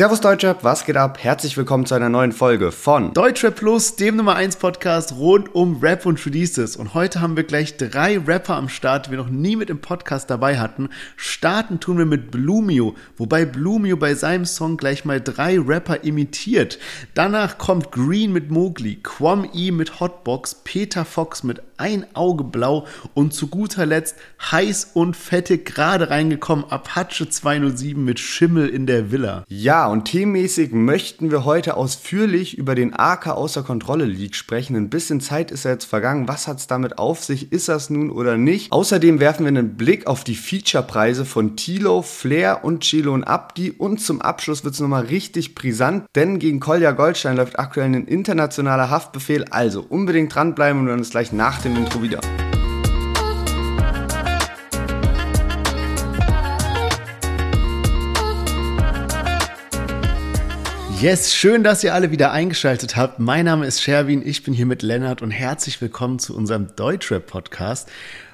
Servus Deutschrap, was geht ab? Herzlich willkommen zu einer neuen Folge von Deutschrap Plus, dem Nummer 1 Podcast rund um Rap und Releases. Und heute haben wir gleich drei Rapper am Start, die wir noch nie mit im Podcast dabei hatten. Starten tun wir mit Blumio, wobei Blumio bei seinem Song gleich mal drei Rapper imitiert. Danach kommt Green mit Mowgli, Quam E mit Hotbox, Peter Fox mit Ein Auge Blau und zu guter Letzt heiß und fettig gerade reingekommen Apache 207 mit Schimmel in der Villa. Ja, und themenmäßig möchten wir heute ausführlich über den AK außer Kontrolle League sprechen. Ein bisschen Zeit ist ja jetzt vergangen. Was hat es damit auf sich? Ist das nun oder nicht? Außerdem werfen wir einen Blick auf die Featurepreise von Tilo, Flair und Chilo und Abdi. Und zum Abschluss wird es nochmal richtig brisant, denn gegen Kolja Goldstein läuft aktuell ein internationaler Haftbefehl. Also unbedingt dranbleiben und wir uns gleich nach dem Intro wieder. Yes, schön, dass ihr alle wieder eingeschaltet habt. Mein Name ist Sherwin, ich bin hier mit Lennart und herzlich willkommen zu unserem Deutschrap-Podcast.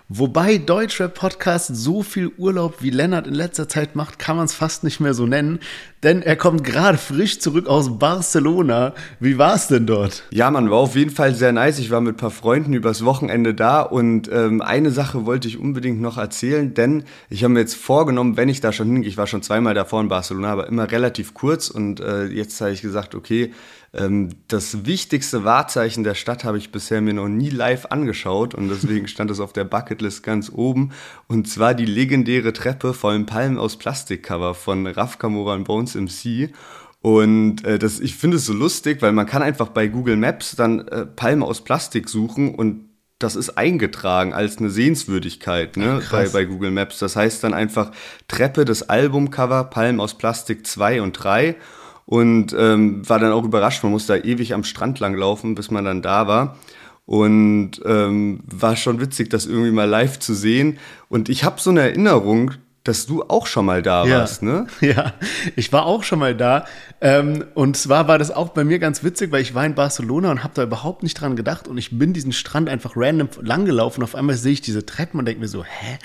Wobei Deutschrap-Podcast so viel Urlaub wie Lennart in letzter Zeit macht, kann man es fast nicht mehr so nennen, denn er kommt gerade frisch zurück aus Barcelona. Wie war es denn dort? Ja, man war auf jeden Fall sehr nice. Ich war mit ein paar Freunden übers Wochenende da und ähm, eine Sache wollte ich unbedingt noch erzählen, denn ich habe mir jetzt vorgenommen, wenn ich da schon hingehe, ich war schon zweimal davor in Barcelona, aber immer relativ kurz und äh, jetzt habe ich gesagt, okay, ähm, das wichtigste Wahrzeichen der Stadt habe ich bisher mir noch nie live angeschaut und deswegen stand es auf der Bucketlist ganz oben. Und zwar die legendäre Treppe vollen Palmen aus Plastikcover von Raf Kamora und Bones MC. Und äh, das, ich finde es so lustig, weil man kann einfach bei Google Maps dann äh, Palmen aus Plastik suchen und das ist eingetragen als eine Sehenswürdigkeit ne, Ach, bei, bei Google Maps. Das heißt dann einfach Treppe des Albumcover, Palmen aus Plastik 2 und 3 und ähm, war dann auch überrascht. Man musste da ewig am Strand lang laufen, bis man dann da war. Und ähm, war schon witzig, das irgendwie mal live zu sehen. Und ich habe so eine Erinnerung, dass du auch schon mal da ja. warst, ne? Ja, ich war auch schon mal da. Ähm, und zwar war das auch bei mir ganz witzig, weil ich war in Barcelona und habe da überhaupt nicht dran gedacht. Und ich bin diesen Strand einfach random langgelaufen. Auf einmal sehe ich diese Treppen und denke mir so, hä?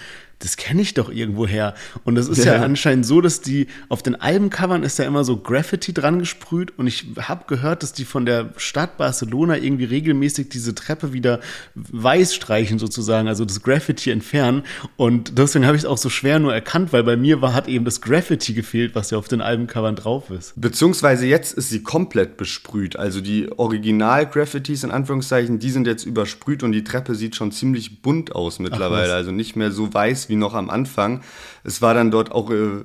Das kenne ich doch irgendwo her. Und das ist ja. ja. anscheinend so, dass die auf den Albencovern ist ja immer so Graffiti dran gesprüht und ich habe gehört, dass die von der Stadt Barcelona irgendwie regelmäßig diese Treppe wieder weiß streichen sozusagen, also das Graffiti entfernen und deswegen habe ich es auch so schwer nur erkannt, weil bei mir war hat eben das Graffiti gefehlt, was ja auf den Albencovern drauf ist. Beziehungsweise jetzt ist sie komplett besprüht, also die Original-Graffitis in Anführungszeichen, die sind jetzt übersprüht und die Treppe sieht schon ziemlich bunt aus mittlerweile, Ach, also nicht mehr so weiß wie noch am Anfang. Es war dann dort auch äh,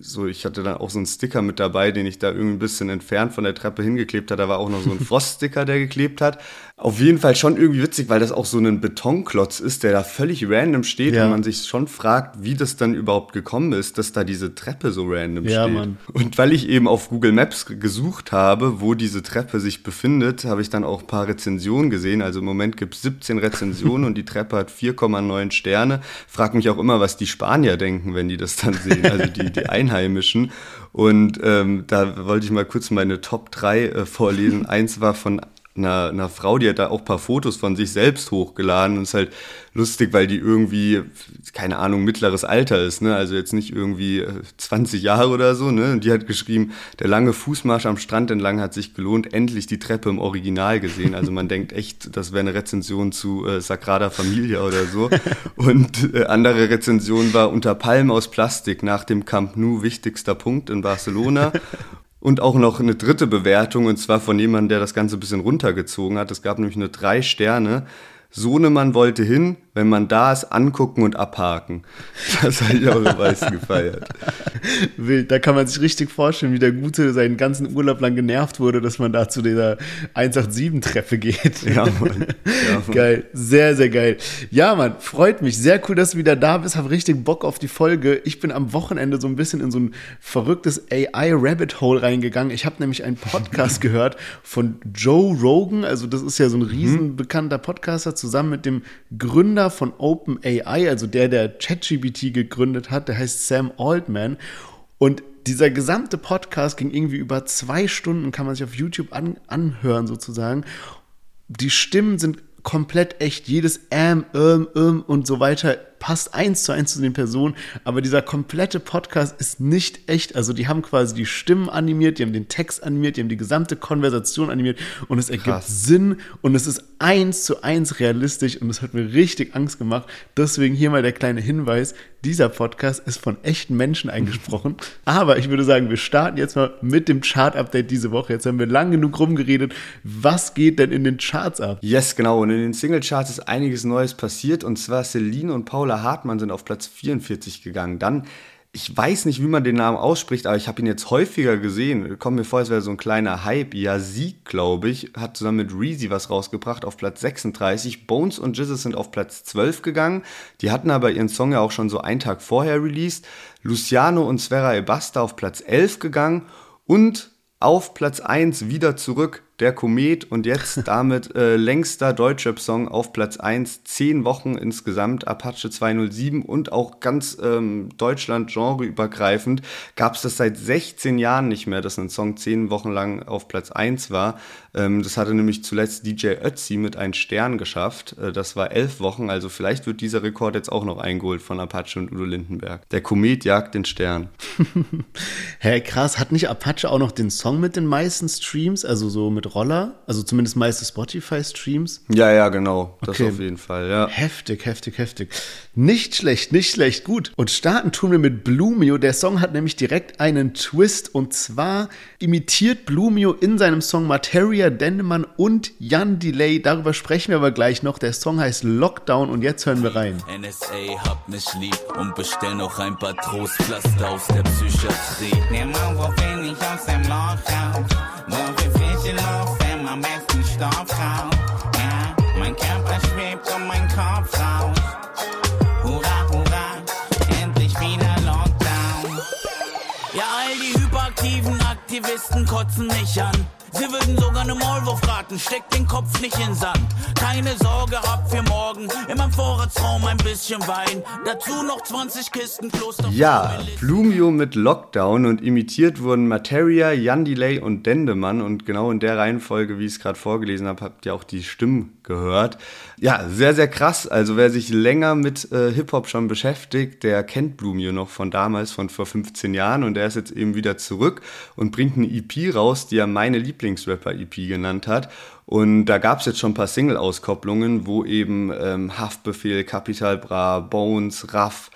so, ich hatte dann auch so einen Sticker mit dabei, den ich da irgendwie ein bisschen entfernt von der Treppe hingeklebt habe. Da war auch noch so ein Froststicker, der geklebt hat. Auf jeden Fall schon irgendwie witzig, weil das auch so ein Betonklotz ist, der da völlig random steht ja. und man sich schon fragt, wie das dann überhaupt gekommen ist, dass da diese Treppe so random ja, steht. Mann. Und weil ich eben auf Google Maps gesucht habe, wo diese Treppe sich befindet, habe ich dann auch ein paar Rezensionen gesehen. Also im Moment gibt es 17 Rezensionen und die Treppe hat 4,9 Sterne. Frag mich auch immer, was die Spanier denken, wenn die das dann sehen, also die, die Einheimischen. Und ähm, da wollte ich mal kurz meine Top 3 äh, vorlesen. Eins war von einer, einer Frau, die hat da auch ein paar Fotos von sich selbst hochgeladen und ist halt lustig, weil die irgendwie, keine Ahnung, mittleres Alter ist, ne? Also jetzt nicht irgendwie 20 äh, Jahre oder so, ne? Und die hat geschrieben, der lange Fußmarsch am Strand entlang hat sich gelohnt, endlich die Treppe im Original gesehen. Also man denkt echt, das wäre eine Rezension zu äh, Sagrada Familia oder so. Und äh, andere Rezension war unter Palmen aus Plastik nach dem Camp Nou wichtigster Punkt in Barcelona. Und auch noch eine dritte Bewertung, und zwar von jemandem, der das Ganze ein bisschen runtergezogen hat. Es gab nämlich nur drei Sterne. Sohnemann wollte hin, wenn man da ist, angucken und abhaken. Das habe ich auch am meisten gefeiert. Wild, da kann man sich richtig vorstellen, wie der Gute seinen ganzen Urlaub lang genervt wurde, dass man da zu dieser 187-Treffe geht. Ja, Mann. Ja, Mann. Geil, sehr, sehr geil. Ja, Mann, freut mich. Sehr cool, dass du wieder da bist. Hab richtig Bock auf die Folge. Ich bin am Wochenende so ein bisschen in so ein verrücktes AI-Rabbit-Hole reingegangen. Ich habe nämlich einen Podcast gehört von Joe Rogan. Also das ist ja so ein mhm. riesen bekannter Podcaster zusammen mit dem Gründer von OpenAI, also der, der ChatGPT gegründet hat, der heißt Sam Altman. Und dieser gesamte Podcast ging irgendwie über zwei Stunden, kann man sich auf YouTube an, anhören sozusagen. Die Stimmen sind komplett echt. Jedes ähm, ähm, ähm und so weiter passt eins zu eins zu den Personen, aber dieser komplette Podcast ist nicht echt. Also die haben quasi die Stimmen animiert, die haben den Text animiert, die haben die gesamte Konversation animiert und es ergibt Krass. Sinn und es ist eins zu eins realistisch und es hat mir richtig Angst gemacht. Deswegen hier mal der kleine Hinweis, dieser Podcast ist von echten Menschen eingesprochen. aber ich würde sagen, wir starten jetzt mal mit dem Chart-Update diese Woche. Jetzt haben wir lang genug rumgeredet. Was geht denn in den Charts ab? Yes, genau. Und in den Single-Charts ist einiges Neues passiert. Und zwar Celine und Paula Hartmann sind auf Platz 44 gegangen. Dann ich weiß nicht, wie man den Namen ausspricht, aber ich habe ihn jetzt häufiger gesehen. Kommt mir vor, als wäre so ein kleiner Hype. Ja, Sieg, glaube ich, hat zusammen mit Reezy was rausgebracht auf Platz 36. Bones und Jizzes sind auf Platz 12 gegangen. Die hatten aber ihren Song ja auch schon so einen Tag vorher released. Luciano und Sverra Ebasta auf Platz 11 gegangen. Und auf Platz 1 wieder zurück der Komet und jetzt damit äh, längster Deutschrap-Song auf Platz 1, zehn Wochen insgesamt, Apache 207 und auch ganz ähm, Deutschland genreübergreifend gab es das seit 16 Jahren nicht mehr, dass ein Song zehn Wochen lang auf Platz 1 war. Ähm, das hatte nämlich zuletzt DJ Ötzi mit einem Stern geschafft. Äh, das war elf Wochen, also vielleicht wird dieser Rekord jetzt auch noch eingeholt von Apache und Udo Lindenberg. Der Komet jagt den Stern. Hä, hey, krass, hat nicht Apache auch noch den Song mit den meisten Streams, also so mit Roller, also zumindest meiste Spotify-Streams. Ja, ja, genau. Das okay. auf jeden Fall, ja. Heftig, heftig, heftig. Nicht schlecht, nicht schlecht, gut. Und starten tun wir mit Blumio. Der Song hat nämlich direkt einen Twist und zwar imitiert Blumio in seinem Song Materia Dendemann und Jan Delay. Darüber sprechen wir aber gleich noch. Der Song heißt Lockdown und jetzt hören wir rein. NSA hab mich lieb und bestell noch ein paar Trostpflaster aus der Psychiatrie. Nimm mal, wo bin ich aus dem raus? Wo wir frische Luft, wenn am besten Stoff raus. Ja, mein Körper schwebt um mein Kopf raus. Hurra, hurra, endlich wieder Lockdown. Ja, all die hyperaktiven Aktivisten kotzen mich an. Sie würden sogar eine Maulwurf raten, steckt den Kopf nicht in Sand. Keine Sorge, hab für morgen in meinem Vorratsraum ein bisschen Wein. Dazu noch 20 Kisten Kloster. Ja, Plumio mit Lockdown und imitiert wurden Materia, Jan Delay und Dendemann. Und genau in der Reihenfolge, wie ich es gerade vorgelesen habe, habt ihr auch die Stimmen gehört. Ja, sehr, sehr krass. Also wer sich länger mit äh, Hip-Hop schon beschäftigt, der kennt Blumio noch von damals, von vor 15 Jahren. Und der ist jetzt eben wieder zurück und bringt eine EP raus, die er meine Lieblingsrapper-EP genannt hat. Und da gab es jetzt schon ein paar Single-Auskopplungen, wo eben ähm, Haftbefehl, Capital Bra, Bones, Raff,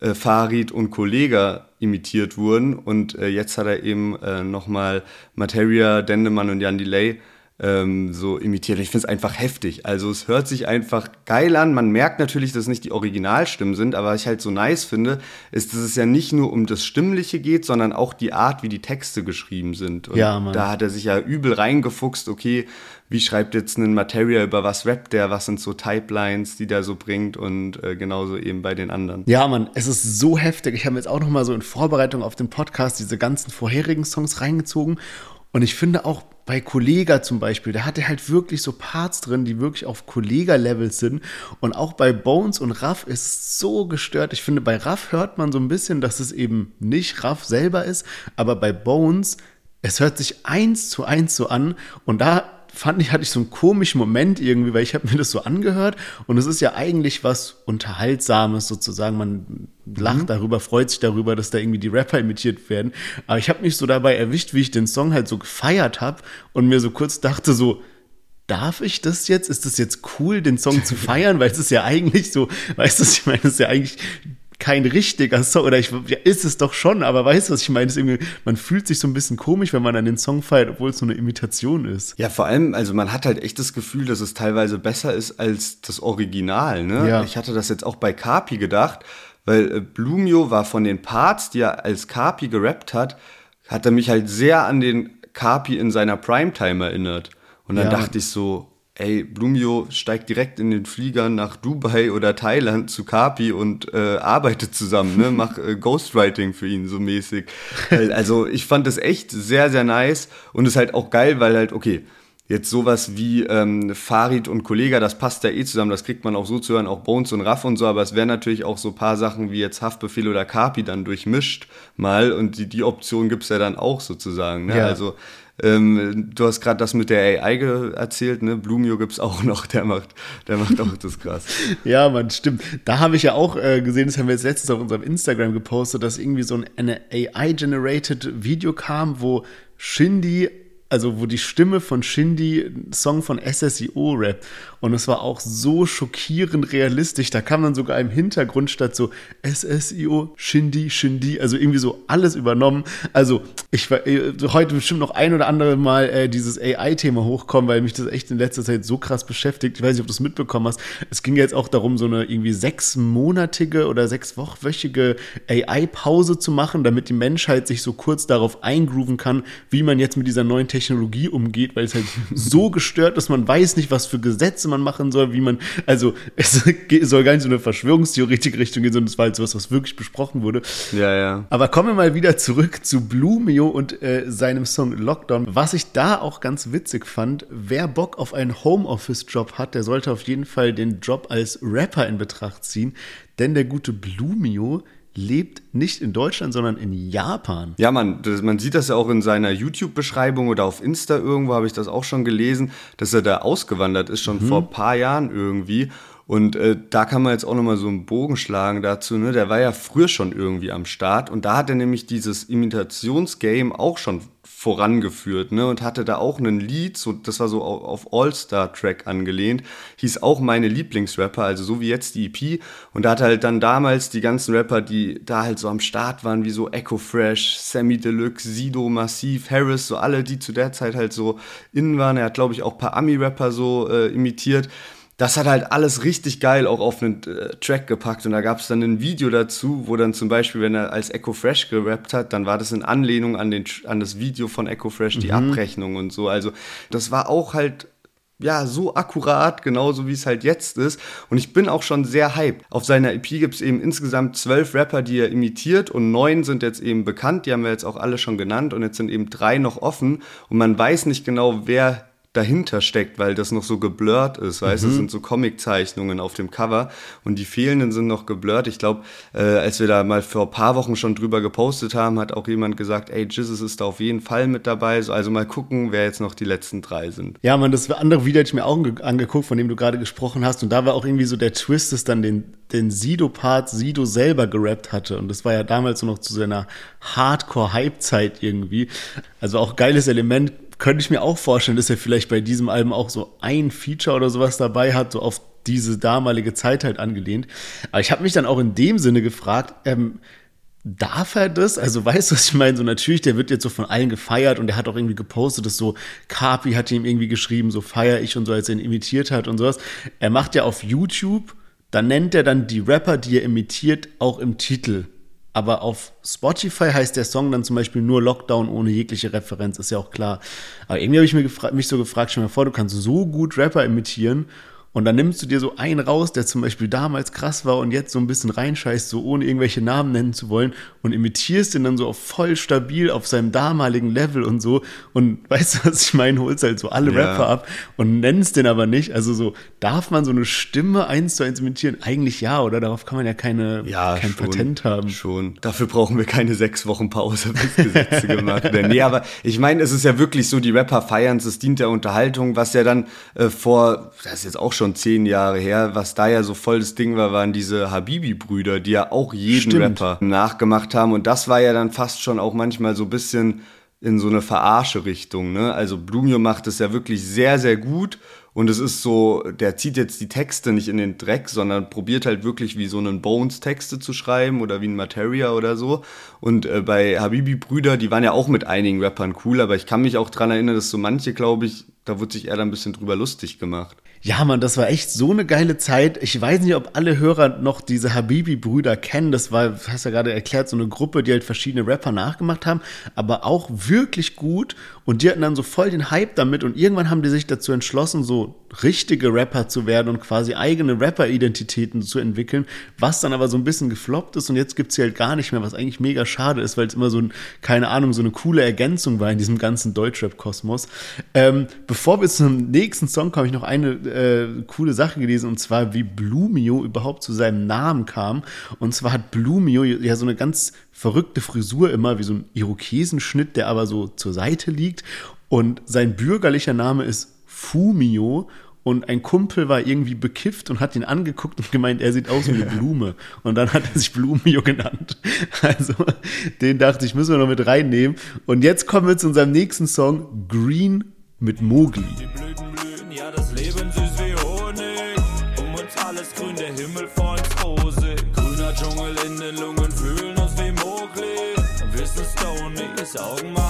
äh, Farid und Kollega imitiert wurden. Und äh, jetzt hat er eben äh, nochmal Materia, Dendemann und Jan Delay ähm, so imitiert. Ich finde es einfach heftig. Also es hört sich einfach geil an. Man merkt natürlich, dass es nicht die Originalstimmen sind, aber was ich halt so nice finde, ist, dass es ja nicht nur um das Stimmliche geht, sondern auch die Art, wie die Texte geschrieben sind. Und ja, Mann. da hat er sich ja übel reingefuchst, okay, wie schreibt jetzt ein Material, über was rappt der, was sind so Typelines, die der so bringt und äh, genauso eben bei den anderen. Ja, Mann, es ist so heftig. Ich habe jetzt auch noch mal so in Vorbereitung auf den Podcast diese ganzen vorherigen Songs reingezogen und ich finde auch bei Kollega zum Beispiel, da hat er halt wirklich so Parts drin, die wirklich auf Kollega-Level sind. Und auch bei Bones und Raff ist so gestört. Ich finde, bei Raff hört man so ein bisschen, dass es eben nicht Raff selber ist, aber bei Bones, es hört sich eins zu eins so an. Und da fand ich, hatte ich so einen komischen Moment irgendwie, weil ich habe mir das so angehört und es ist ja eigentlich was Unterhaltsames sozusagen. Man lacht mhm. darüber, freut sich darüber, dass da irgendwie die Rapper imitiert werden. Aber ich habe mich so dabei erwischt, wie ich den Song halt so gefeiert habe und mir so kurz dachte so, darf ich das jetzt? Ist das jetzt cool, den Song zu feiern? Weil es ist ja eigentlich so, weißt du, ich meine, es ist ja eigentlich kein richtiger Song. Oder ich, ja, ist es doch schon, aber weißt du, was ich meine? man fühlt sich so ein bisschen komisch, wenn man an den Song feiert, obwohl es so eine Imitation ist. Ja, vor allem, also man hat halt echt das Gefühl, dass es teilweise besser ist als das Original. Ne? Ja. Ich hatte das jetzt auch bei Kapi gedacht, weil äh, Blumio war von den Parts, die er als Kapi gerappt hat, hat er mich halt sehr an den Kapi in seiner Primetime erinnert. Und dann ja. dachte ich so, ey, Blumio steigt direkt in den Flieger nach Dubai oder Thailand zu Kapi und äh, arbeitet zusammen, ne? mach äh, Ghostwriting für ihn so mäßig. also ich fand das echt sehr, sehr nice und ist halt auch geil, weil halt, okay, jetzt sowas wie ähm, Farid und Kollega, das passt ja eh zusammen, das kriegt man auch so zu hören, auch Bones und Raff und so, aber es wären natürlich auch so paar Sachen wie jetzt Haftbefehl oder Kapi dann durchmischt mal und die, die Option gibt's ja dann auch sozusagen. Ne? Ja. Also Ähm, du hast gerade das mit der AI erzählt, ne? Blumio gibt es auch noch, der macht, der macht auch das krass. ja, man, stimmt. Da habe ich ja auch äh, gesehen, das haben wir jetzt letztens auf unserem Instagram gepostet, dass irgendwie so ein AI-generated Video kam, wo Shindy also wo die Stimme von Shindy Song von SSIO rappt. Und es war auch so schockierend realistisch. Da kam dann sogar im Hintergrund statt so SSIO, Shindy, Shindy, also irgendwie so alles übernommen. Also ich war äh, heute bestimmt noch ein oder andere Mal äh, dieses AI-Thema hochkommen, weil mich das echt in letzter Zeit so krass beschäftigt. Ich weiß nicht, ob du es mitbekommen hast. Es ging jetzt auch darum, so eine irgendwie sechsmonatige oder sechswöchige AI-Pause zu machen, damit die Menschheit sich so kurz darauf eingrooven kann, wie man jetzt mit dieser neuen Technologie Technologie umgeht, weil es halt so gestört ist, man weiß nicht, was für Gesetze man machen soll, wie man, also es soll gar nicht so eine Verschwörungstheoretik-Richtung gehen, sondern es war halt sowas, was wirklich besprochen wurde. Ja, ja. Aber kommen wir mal wieder zurück zu Blumio und äh, seinem Song Lockdown. Was ich da auch ganz witzig fand, wer Bock auf einen Homeoffice-Job hat, der sollte auf jeden Fall den Job als Rapper in Betracht ziehen, denn der gute Blumio lebt nicht in Deutschland, sondern in Japan. Ja, man, das, man sieht das ja auch in seiner YouTube-Beschreibung oder auf Insta irgendwo habe ich das auch schon gelesen, dass er da ausgewandert ist, schon mhm. vor ein paar Jahren irgendwie. Und äh, da kann man jetzt auch nochmal so einen Bogen schlagen dazu. Ne? Der war ja früher schon irgendwie am Start und da hat er nämlich dieses Imitationsgame auch schon vorangeführt, ne? Und hatte da auch ein Lied, so, das war so auf All-Star-Track angelehnt, hieß auch meine Lieblingsrapper, also so wie jetzt die EP. Und da hat halt dann damals die ganzen Rapper, die da halt so am Start waren, wie so Echo Fresh, Sammy Deluxe, Sido, Massiv, Harris, so alle, die zu der Zeit halt so innen waren. Er hat, glaube ich, auch ein paar Ami-Rapper so äh, imitiert das hat halt alles richtig geil auch auf einen äh, Track gepackt. Und da gab es dann ein Video dazu, wo dann zum Beispiel, wenn er als Echo Fresh gerappt hat, dann war das in Anlehnung an, den, an das Video von Echo Fresh, die mhm. Abrechnung und so. Also das war auch halt ja, so akkurat, genauso wie es halt jetzt ist. Und ich bin auch schon sehr hyped. Auf seiner EP gibt es eben insgesamt zwölf Rapper, die er imitiert und neun sind jetzt eben bekannt. Die haben wir jetzt auch alle schon genannt und jetzt sind eben drei noch offen. Und man weiß nicht genau, wer dahinter steckt, weil das noch so geblurrt ist, weißt du, mhm. es sind so Comiczeichnungen auf dem Cover und die fehlenden sind noch geblurrt. Ich glaube, äh, als wir da mal vor ein paar Wochen schon drüber gepostet haben, hat auch jemand gesagt, ey, Jesus ist da auf jeden Fall mit dabei. So, also mal gucken, wer jetzt noch die letzten drei sind. Ja, man, das andere Video hatte ich mir auch angeguckt, von dem du gerade gesprochen hast und da war auch irgendwie so der Twist, dass dann den den Sido-Part Sido selber gerappt hatte. Und das war ja damals noch zu seiner Hardcore-Hype-Zeit irgendwie. Also auch geiles Element könnte ich mir auch vorstellen, dass er vielleicht bei diesem Album auch so ein Feature oder sowas dabei hat, so auf diese damalige Zeit halt angelehnt. Aber ich habe mich dann auch in dem Sinne gefragt, ähm, darf er das? Also weißt du, was ich meine? So natürlich, der wird jetzt so von allen gefeiert und der hat auch irgendwie gepostet, dass so Carpi hat ihm irgendwie geschrieben, so feier ich und so, als er ihn imitiert hat und sowas. Er macht ja auf YouTube, da nennt er dann die Rapper, die er imitiert, auch im Titel. Aber auf Spotify heißt der Song dann zum Beispiel nur Lockdown ohne jegliche Referenz, ist ja auch klar. Aber irgendwie habe ich mir mich so gefragt, stell mir vor, du kannst so gut Rapper imitieren und dann nimmst du dir so einen raus, der zum Beispiel damals krass war und jetzt so ein bisschen reinscheißt, so ohne irgendwelche Namen nennen zu wollen und imitierst den dann so auf voll stabil auf seinem damaligen Level und so. Und weißt du, was ich meine? Holst halt so alle ja. Rapper ab und nennst den aber nicht. Also so, darf man so eine Stimme eins zu eins imitieren? Eigentlich ja, oder? Darauf kann man ja keine, ja, kein schon, Patent haben. Schon. Dafür brauchen wir keine sechs Wochen Pause, bis Gesetze gemacht werden. Nee, aber ich meine, es ist ja wirklich so, die Rapper feiern es, es dient der Unterhaltung, was ja dann äh, vor, das ist jetzt auch schon schon zehn Jahre her. Was da ja so voll das Ding war, waren diese Habibi-Brüder, die ja auch jeden Stimmt. Rapper nachgemacht haben. Und das war ja dann fast schon auch manchmal so ein bisschen in so eine Verarsche-Richtung. Ne? Also Blumio macht es ja wirklich sehr, sehr gut. Und es ist so, der zieht jetzt die Texte nicht in den Dreck, sondern probiert halt wirklich wie so einen Bones Texte zu schreiben oder wie ein Materia oder so. Und äh, bei Habibi Brüder, die waren ja auch mit einigen Rappern cool, aber ich kann mich auch dran erinnern, dass so manche, glaube ich, da wurde sich eher dann ein bisschen drüber lustig gemacht. Ja, Mann, das war echt so eine geile Zeit. Ich weiß nicht, ob alle Hörer noch diese Habibi-Brüder kennen. Das war, hast ja gerade erklärt, so eine Gruppe, die halt verschiedene Rapper nachgemacht haben, aber auch wirklich gut. Und die hatten dann so voll den Hype damit. Und irgendwann haben die sich dazu entschlossen, so richtige Rapper zu werden und quasi eigene Rapper-Identitäten zu entwickeln, was dann aber so ein bisschen gefloppt ist. Und jetzt gibt's sie halt gar nicht mehr, was eigentlich mega schade ist, weil es immer so ein, keine Ahnung, so eine coole Ergänzung war in diesem ganzen Deutschrap-Kosmos. Ähm, bevor wir zum nächsten Song kommen, ich noch eine äh, coole Sache gelesen und zwar, wie Blumio überhaupt zu seinem Namen kam. Und zwar hat Blumio ja so eine ganz verrückte Frisur immer, wie so ein Irokesenschnitt, der aber so zur Seite liegt. Und sein bürgerlicher Name ist Fumio und ein Kumpel war irgendwie bekifft und hat ihn angeguckt und gemeint, er sieht aus wie eine Blume. Und dann hat er sich Blumio genannt. Also, den dachte ich, müssen wir noch mit reinnehmen. Und jetzt kommen wir zu unserem nächsten Song, Green mit Mogli. Die Blüten blühen, ja, das Leben süß wie Honig. Um uns alles grün, der Himmel Augen Mahagoni.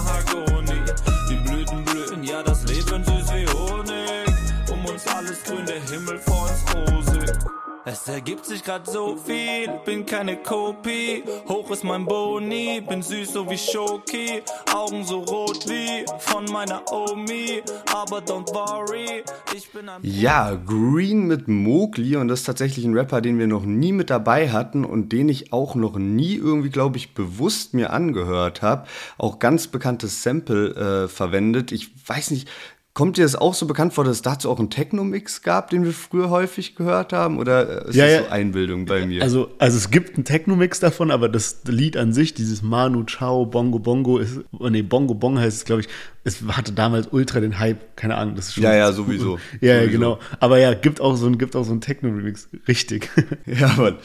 Es ergibt sich grad so viel, bin keine Kopie. Hoch ist mein Boni, bin süß so wie Schoki. Augen so rot wie von meiner Omi. Aber don't worry, ich bin ein. Ja, Green mit Mowgli und das ist tatsächlich ein Rapper, den wir noch nie mit dabei hatten und den ich auch noch nie irgendwie, glaube ich, bewusst mir angehört habe. Auch ganz bekanntes Sample äh, verwendet. Ich weiß nicht, Kommt dir das auch so bekannt vor, dass es dazu auch einen Techno-Mix gab, den wir früher häufig gehört haben? Oder ist ja, das so Einbildung bei mir? Also, also es gibt einen Techno-Mix davon, aber das Lied an sich, dieses Manu Chao, Bongo Bongo, ist, oh nee, Bongo Bong heißt es, glaube ich, es hatte damals ultra den Hype, keine Ahnung, das ist schon. Ja, ja, sowieso. Ja, sowieso. genau. Aber ja, gibt auch so ein, gibt auch so einen Techno-Remix. Richtig. Ja, Mann.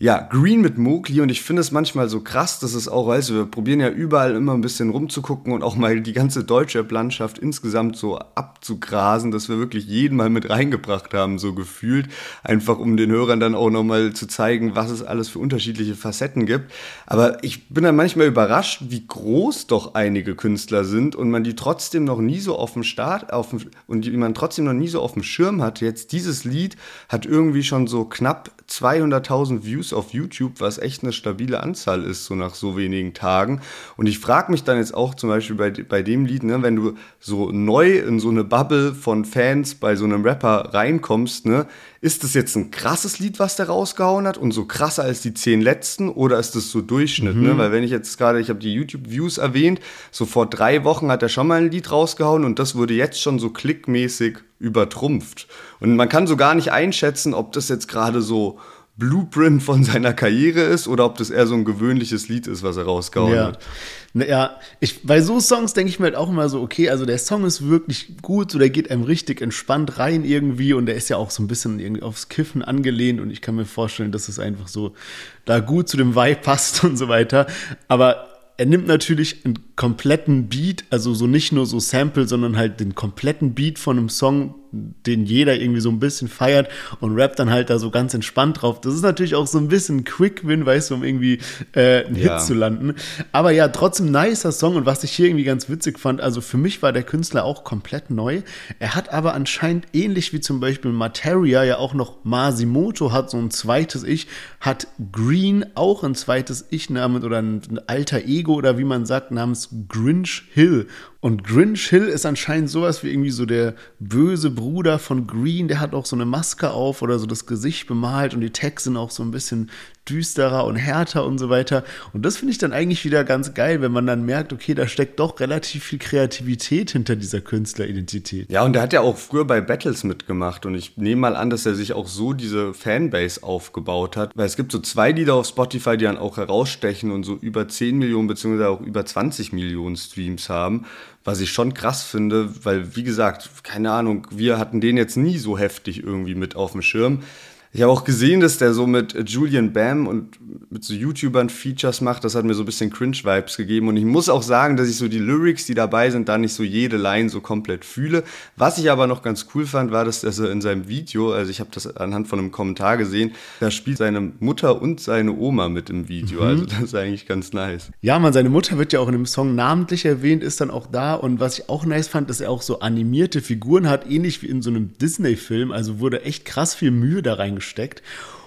Ja, Green mit Mowgli und ich finde es manchmal so krass, dass es auch, weißt du, wir probieren ja überall immer ein bisschen rumzugucken und auch mal die ganze deutsche Landschaft insgesamt so abzugrasen, dass wir wirklich jeden mal mit reingebracht haben, so gefühlt, einfach um den Hörern dann auch nochmal zu zeigen, was es alles für unterschiedliche Facetten gibt. Aber ich bin dann manchmal überrascht, wie groß doch einige Künstler sind und man die trotzdem noch nie so auf dem Start, auf dem, und die man trotzdem noch nie so auf dem Schirm hat. Jetzt dieses Lied hat irgendwie schon so knapp 200.000 Views auf YouTube, was echt eine stabile Anzahl ist, so nach so wenigen Tagen. Und ich frage mich dann jetzt auch zum Beispiel bei, bei dem Lied, ne, wenn du so neu in so eine Bubble von Fans bei so einem Rapper reinkommst, ne, ist das jetzt ein krasses Lied, was der rausgehauen hat und so krasser als die zehn letzten oder ist das so Durchschnitt? Ne? Mhm. Ne? Weil wenn ich jetzt gerade, ich habe die YouTube-Views erwähnt, so vor drei Wochen hat er schon mal ein Lied rausgehauen und das wurde jetzt schon so klickmäßig übertrumpft. Und man kann so gar nicht einschätzen, ob das jetzt gerade so Blueprint von seiner Karriere ist oder ob das eher so ein gewöhnliches Lied ist, was er rausgehauen ja. hat. Ja, ich, bei so Songs denke ich mir halt auch immer so, okay, also der Song ist wirklich gut, so der geht einem richtig entspannt rein irgendwie und der ist ja auch so ein bisschen irgendwie aufs Kiffen angelehnt und ich kann mir vorstellen, dass es einfach so da gut zu dem Vibe passt und so weiter. Aber er nimmt natürlich einen kompletten Beat, also so nicht nur so Sample, sondern halt den kompletten Beat von einem Song, den jeder irgendwie so ein bisschen feiert und rappt dann halt da so ganz entspannt drauf. Das ist natürlich auch so ein bisschen Quick-Win, weißt du, um irgendwie äh, einen ja. Hit zu landen. Aber ja, trotzdem nicer Song und was ich hier irgendwie ganz witzig fand, also für mich war der Künstler auch komplett neu. Er hat aber anscheinend ähnlich wie zum Beispiel Materia ja auch noch Masimoto hat so ein zweites Ich, hat Green auch ein zweites Ich-Namen oder ein alter Ego oder wie man sagt, namens Grinch Hill. Und Grinch Hill ist anscheinend sowas wie irgendwie so der böse Bruder von Green. Der hat auch so eine Maske auf oder so das Gesicht bemalt und die Tags sind auch so ein bisschen düsterer und härter und so weiter. Und das finde ich dann eigentlich wieder ganz geil, wenn man dann merkt, okay, da steckt doch relativ viel Kreativität hinter dieser Künstleridentität. Ja, und der hat ja auch früher bei Battles mitgemacht und ich nehme mal an, dass er sich auch so diese Fanbase aufgebaut hat, weil es gibt so zwei Lieder auf Spotify, die dann auch herausstechen und so über 10 Millionen beziehungsweise auch über 20 Millionen Streams haben. Was ich schon krass finde, weil, wie gesagt, keine Ahnung, wir hatten den jetzt nie so heftig irgendwie mit auf dem Schirm. Ich habe auch gesehen, dass der so mit Julian Bam und mit so YouTubern Features macht. Das hat mir so ein bisschen Cringe-Vibes gegeben. Und ich muss auch sagen, dass ich so die Lyrics, die dabei sind, da nicht so jede Line so komplett fühle. Was ich aber noch ganz cool fand, war, dass er in seinem Video, also ich habe das anhand von einem Kommentar gesehen, da spielt seine Mutter und seine Oma mit im Video. Mhm. Also das ist eigentlich ganz nice. Ja, man, seine Mutter wird ja auch in dem Song namentlich erwähnt, ist dann auch da. Und was ich auch nice fand, dass er auch so animierte Figuren hat, ähnlich wie in so einem Disney-Film. Also wurde echt krass viel Mühe da reingeschrieben steckt.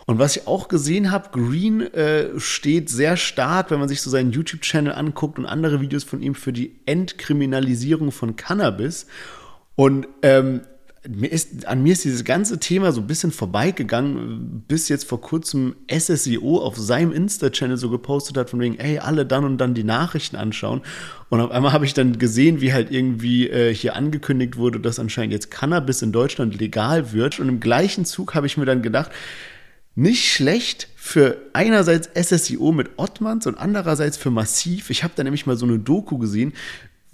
Und was ich auch gesehen habe, Green äh, steht sehr stark, wenn man sich so seinen YouTube-Channel anguckt und andere Videos von ihm für die Entkriminalisierung von Cannabis. Und ähm, mir ist, an mir ist dieses ganze Thema so ein bisschen vorbeigegangen, bis jetzt vor kurzem SSEO auf seinem Insta-Channel so gepostet hat, von wegen, ey, alle dann und dann die Nachrichten anschauen. Und auf einmal habe ich dann gesehen, wie halt irgendwie äh, hier angekündigt wurde, dass anscheinend jetzt Cannabis in Deutschland legal wird. Und im gleichen Zug habe ich mir dann gedacht, nicht schlecht für einerseits SSEO mit Ottmans und andererseits für Massiv. Ich habe da nämlich mal so eine Doku gesehen,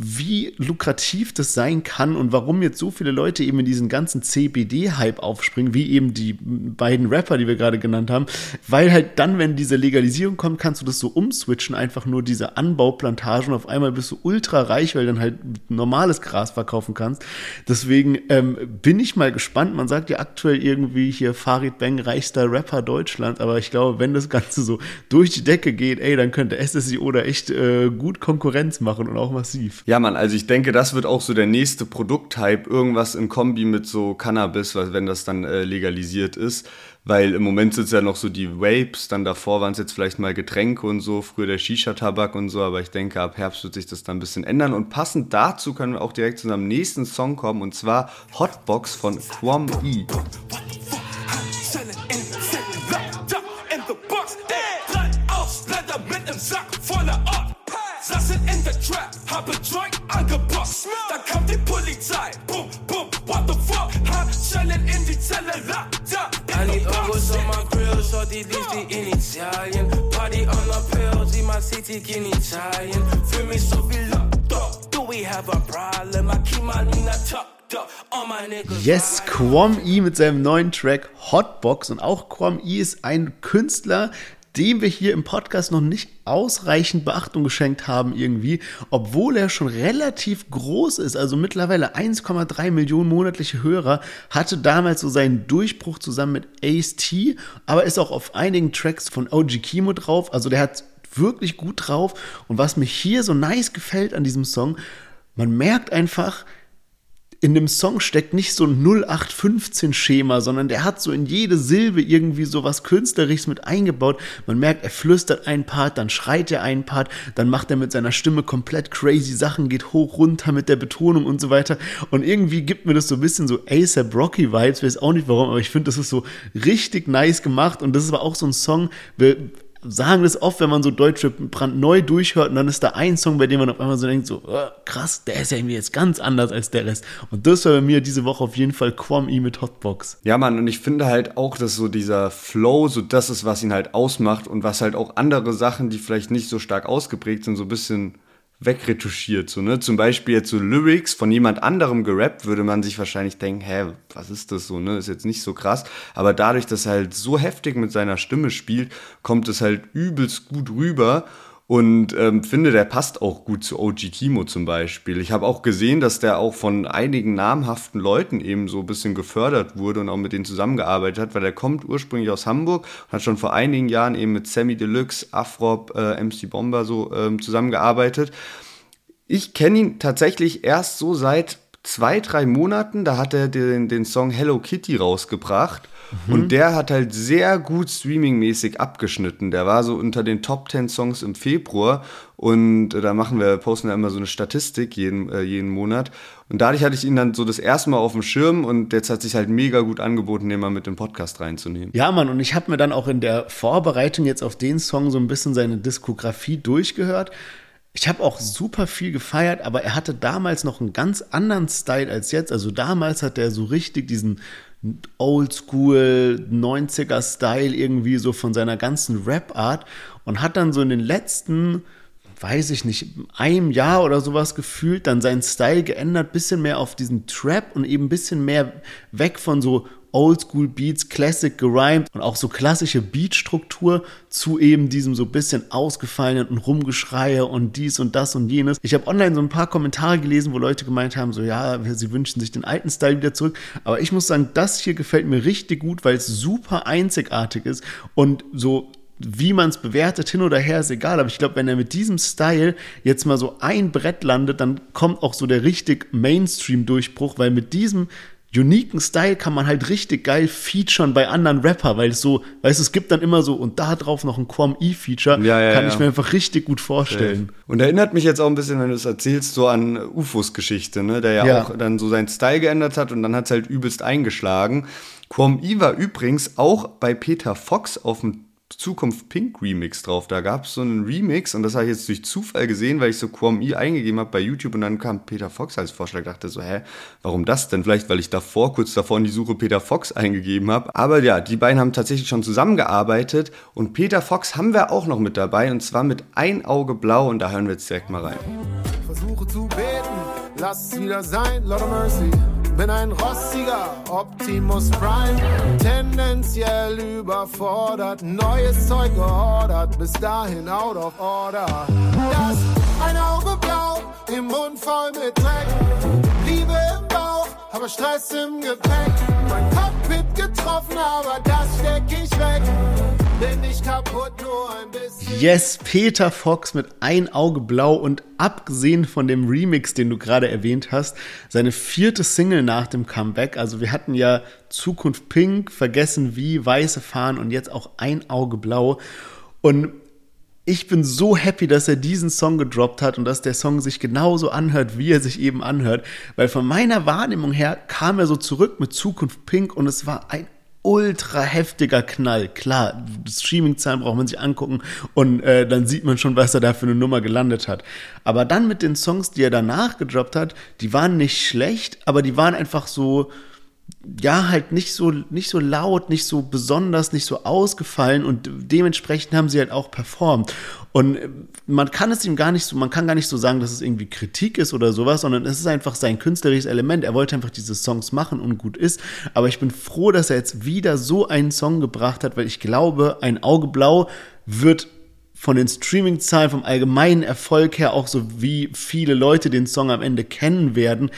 wie lukrativ das sein kann und warum jetzt so viele Leute eben in diesen ganzen CBD-Hype aufspringen, wie eben die beiden Rapper, die wir gerade genannt haben, weil halt dann, wenn diese Legalisierung kommt, kannst du das so umswitchen, einfach nur diese Anbauplantagen, auf einmal bist du ultra reich, weil dann halt normales Gras verkaufen kannst. Deswegen ähm, bin ich mal gespannt. Man sagt ja aktuell irgendwie hier Farid Bang, reichster Rapper Deutschland, aber ich glaube, wenn das Ganze so durch die Decke geht, ey, dann könnte SSIO da echt äh, gut Konkurrenz machen und auch massiv. Ja, Mann, also ich denke, das wird auch so der nächste Produkthype, irgendwas in Kombi mit so Cannabis, wenn das dann äh, legalisiert ist. Weil im Moment sind es ja noch so die Vapes, dann davor waren es jetzt vielleicht mal Getränke und so, früher der Shisha-Tabak und so, aber ich denke, ab Herbst wird sich das dann ein bisschen ändern. Und passend dazu können wir auch direkt zu unserem nächsten Song kommen, und zwar Hotbox von Quam E. Polizei, boom, boom, what the fuck? Ha, in die Zelle, la, da, in Euros on my grill, shorty liest die Initialien. Party on the pill, sie mal City in Italien. Für mich so viel Lockdown, do we have a problem? I keep my Nina top. Yes, Quam E mit seinem neuen Track Hotbox und auch Quam E ist ein Künstler, dem wir hier im Podcast noch nicht ausreichend Beachtung geschenkt haben irgendwie, obwohl er schon relativ groß ist, also mittlerweile 1,3 Millionen monatliche Hörer, hatte damals so seinen Durchbruch zusammen mit Ace T, aber ist auch auf einigen Tracks von OG Kimo drauf, also der hat wirklich gut drauf. Und was mir hier so nice gefällt an diesem Song, man merkt einfach, in dem Song steckt nicht so ein 0815-Schema, sondern der hat so in jede Silbe irgendwie so was Künstlerisches mit eingebaut. Man merkt, er flüstert einen Part, dann schreit er einen Part, dann macht er mit seiner Stimme komplett crazy Sachen, geht hoch, runter mit der Betonung und so weiter. Und irgendwie gibt mir das so ein bisschen so ASAP Rocky Vibes, weiß auch nicht warum, aber ich finde, das ist so richtig nice gemacht und das ist aber auch so ein Song, sagen das oft, wenn man so deutsche brandneu durchhört und dann ist da ein Song, bei dem man auf einmal so denkt, so oh, krass, der ist ja irgendwie jetzt ganz anders als der Rest. Und das war bei mir diese Woche auf jeden Fall Quam E mit Hotbox. Ja, Mann, und ich finde halt auch, dass so dieser Flow, so das ist, was ihn halt ausmacht und was halt auch andere Sachen, die vielleicht nicht so stark ausgeprägt sind, so ein bisschen wegretuschiert. So, ne? Zum Beispiel jetzt so Lyrics von jemand anderem gerappt, würde man sich wahrscheinlich denken, hä, was ist das so, ne? Ist jetzt nicht so krass. Aber dadurch, dass er halt so heftig mit seiner Stimme spielt, kommt es halt übelst gut rüber. Und ähm, finde, der passt auch gut zu OG Kimo zum Beispiel. Ich habe auch gesehen, dass der auch von einigen namhaften Leuten eben so ein bisschen gefördert wurde und auch mit denen zusammengearbeitet hat, weil er kommt ursprünglich aus Hamburg und hat schon vor einigen Jahren eben mit Sammy Deluxe, Afrop, äh, MC Bomber so ähm, zusammengearbeitet. Ich kenne ihn tatsächlich erst so seit zwei, drei Monaten. Da hat er den, den Song Hello Kitty rausgebracht. Mhm. Und der hat halt sehr gut streamingmäßig abgeschnitten. Der war so unter den Top 10 Songs im Februar. Und da machen wir, posten wir immer so eine Statistik jeden, äh, jeden Monat. Und dadurch hatte ich ihn dann so das erste Mal auf dem Schirm und jetzt hat sich halt mega gut angeboten, den mal mit dem Podcast reinzunehmen. Ja, Mann, und ich habe mir dann auch in der Vorbereitung jetzt auf den Song so ein bisschen seine Diskografie durchgehört. Ich habe auch super viel gefeiert, aber er hatte damals noch einen ganz anderen Style als jetzt. Also damals hat er so richtig diesen Oldschool 90er Style irgendwie so von seiner ganzen Rap-Art und hat dann so in den letzten, weiß ich nicht, einem Jahr oder sowas gefühlt, dann seinen Style geändert, bisschen mehr auf diesen Trap und eben bisschen mehr weg von so Oldschool Beats, Classic gerimt und auch so klassische Beatstruktur zu eben diesem so bisschen ausgefallenen und Rumgeschreie und dies und das und jenes. Ich habe online so ein paar Kommentare gelesen, wo Leute gemeint haben, so ja, sie wünschen sich den alten Style wieder zurück. Aber ich muss sagen, das hier gefällt mir richtig gut, weil es super einzigartig ist und so wie man es bewertet, hin oder her, ist egal. Aber ich glaube, wenn er mit diesem Style jetzt mal so ein Brett landet, dann kommt auch so der richtig Mainstream-Durchbruch, weil mit diesem uniken Style kann man halt richtig geil featuren bei anderen Rapper, weil es so, weißt du, es gibt dann immer so und da drauf noch ein Quam E-Feature, ja, ja, kann ja. ich mir einfach richtig gut vorstellen. Und erinnert mich jetzt auch ein bisschen, wenn du es erzählst, so an UFOs Geschichte, ne, der ja, auch dann so seinen Style geändert hat und dann hat es halt übelst eingeschlagen. Quam E war übrigens auch bei Peter Fox auf dem Zukunft Pink Remix drauf. Da gab es so einen Remix und das habe ich jetzt durch Zufall gesehen, weil ich so Quam E eingegeben habe bei YouTube und dann kam Peter Fox als Vorschlag. Ich dachte so, hä, warum das denn? Vielleicht, weil ich davor, kurz davor in die Suche Peter Fox eingegeben habe. Aber ja, die beiden haben tatsächlich schon zusammengearbeitet und Peter Fox haben wir auch noch mit dabei und zwar mit Ein Auge Blau und da hören wir jetzt direkt mal rein. Versuche zu beten lass es wieder sein, Lord of Mercy. Bin ein rostiger Optimus Prime, tendenziell überfordert, neues Zeug geordert, bis dahin out of order. Das ein Auge blau, im Mund voll mit Dreck, Liebe im Bauch, aber Stress im Gepäck. Mein Cockpit getroffen, aber das steck ich weg. Bin nicht kaputt, nur ein bisschen. Yes, Peter Fox mit Ein Auge Blau und abgesehen von dem Remix, den du gerade erwähnt hast, seine vierte Single nach dem Comeback. Also wir hatten ja Zukunft Pink, Vergessen wie, Weiße Fahnen und jetzt auch Ein Auge Blau. Und ich bin so happy, dass er diesen Song gedroppt hat und dass der Song sich genauso anhört, wie er sich eben anhört. Weil von meiner Wahrnehmung her kam er so zurück mit Zukunft Pink und es war ein ultra heftiger Knall. Klar, Streaming-Zahlen braucht man sich angucken und äh, dann sieht man schon, was er da für eine Nummer gelandet hat. Aber dann mit den Songs, die er danach gedroppt hat, die waren nicht schlecht, aber die waren einfach so, ja, halt nicht so, nicht so laut, nicht so besonders, nicht so ausgefallen und dementsprechend haben sie halt auch performt. Und äh, man kann es ihm gar nicht so, man kann gar nicht so sagen, dass es irgendwie Kritik ist oder sowas, sondern es ist einfach sein künstlerisches Element. Er wollte einfach diese Songs machen und gut ist. Aber ich bin froh, dass er jetzt wieder so einen Song gebracht hat, weil ich glaube, ein Auge blau wird von den Streaming-Zahlen, vom allgemeinen Erfolg her, auch so wie viele Leute den Song am Ende kennen werden,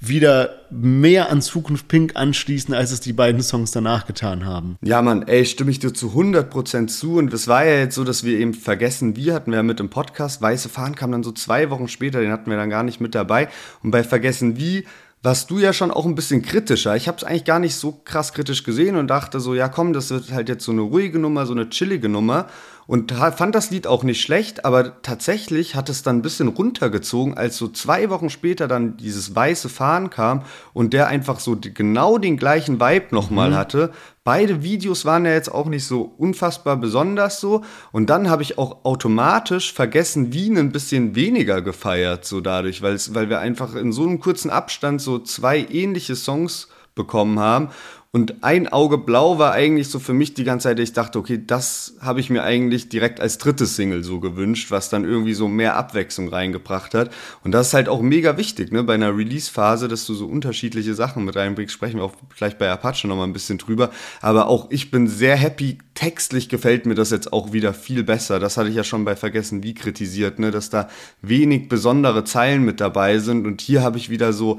wieder mehr an Zukunft Pink anschließen, als es die beiden Songs danach getan haben. Ja, Mann, ey, stimme ich dir zu 100% zu. Und es war ja jetzt so, dass wir eben vergessen, wir hatten wir ja mit dem Podcast. Weiße Fahnen kam dann so zwei Wochen später, den hatten wir dann gar nicht mit dabei. Und bei Vergessen wie warst du ja schon auch ein bisschen kritischer. Ich habe es eigentlich gar nicht so krass kritisch gesehen und dachte so, ja komm, das wird halt jetzt so eine ruhige Nummer, so eine chillige Nummer und fand das Lied auch nicht schlecht, aber tatsächlich hat es dann ein bisschen runtergezogen, als so zwei Wochen später dann dieses weiße Fahren kam und der einfach so genau den gleichen Vibe nochmal mhm. hatte. Beide Videos waren ja jetzt auch nicht so unfassbar besonders so und dann habe ich auch automatisch vergessen, Wien ein bisschen weniger gefeiert so dadurch, weil wir einfach in so einem kurzen Abstand so zwei ähnliche Songs bekommen haben und ein Auge blau war eigentlich so für mich die ganze Zeit, ich dachte, okay, das habe ich mir eigentlich direkt als drittes Single so gewünscht, was dann irgendwie so mehr Abwechslung reingebracht hat. Und das ist halt auch mega wichtig, ne, bei einer Release-Phase, dass du so unterschiedliche Sachen mit reinbringst. Sprechen wir auch gleich bei Apache nochmal ein bisschen drüber. Aber auch ich bin sehr happy. Textlich gefällt mir das jetzt auch wieder viel besser. Das hatte ich ja schon bei Vergessen wie kritisiert, ne, dass da wenig besondere Zeilen mit dabei sind. Und hier habe ich wieder so,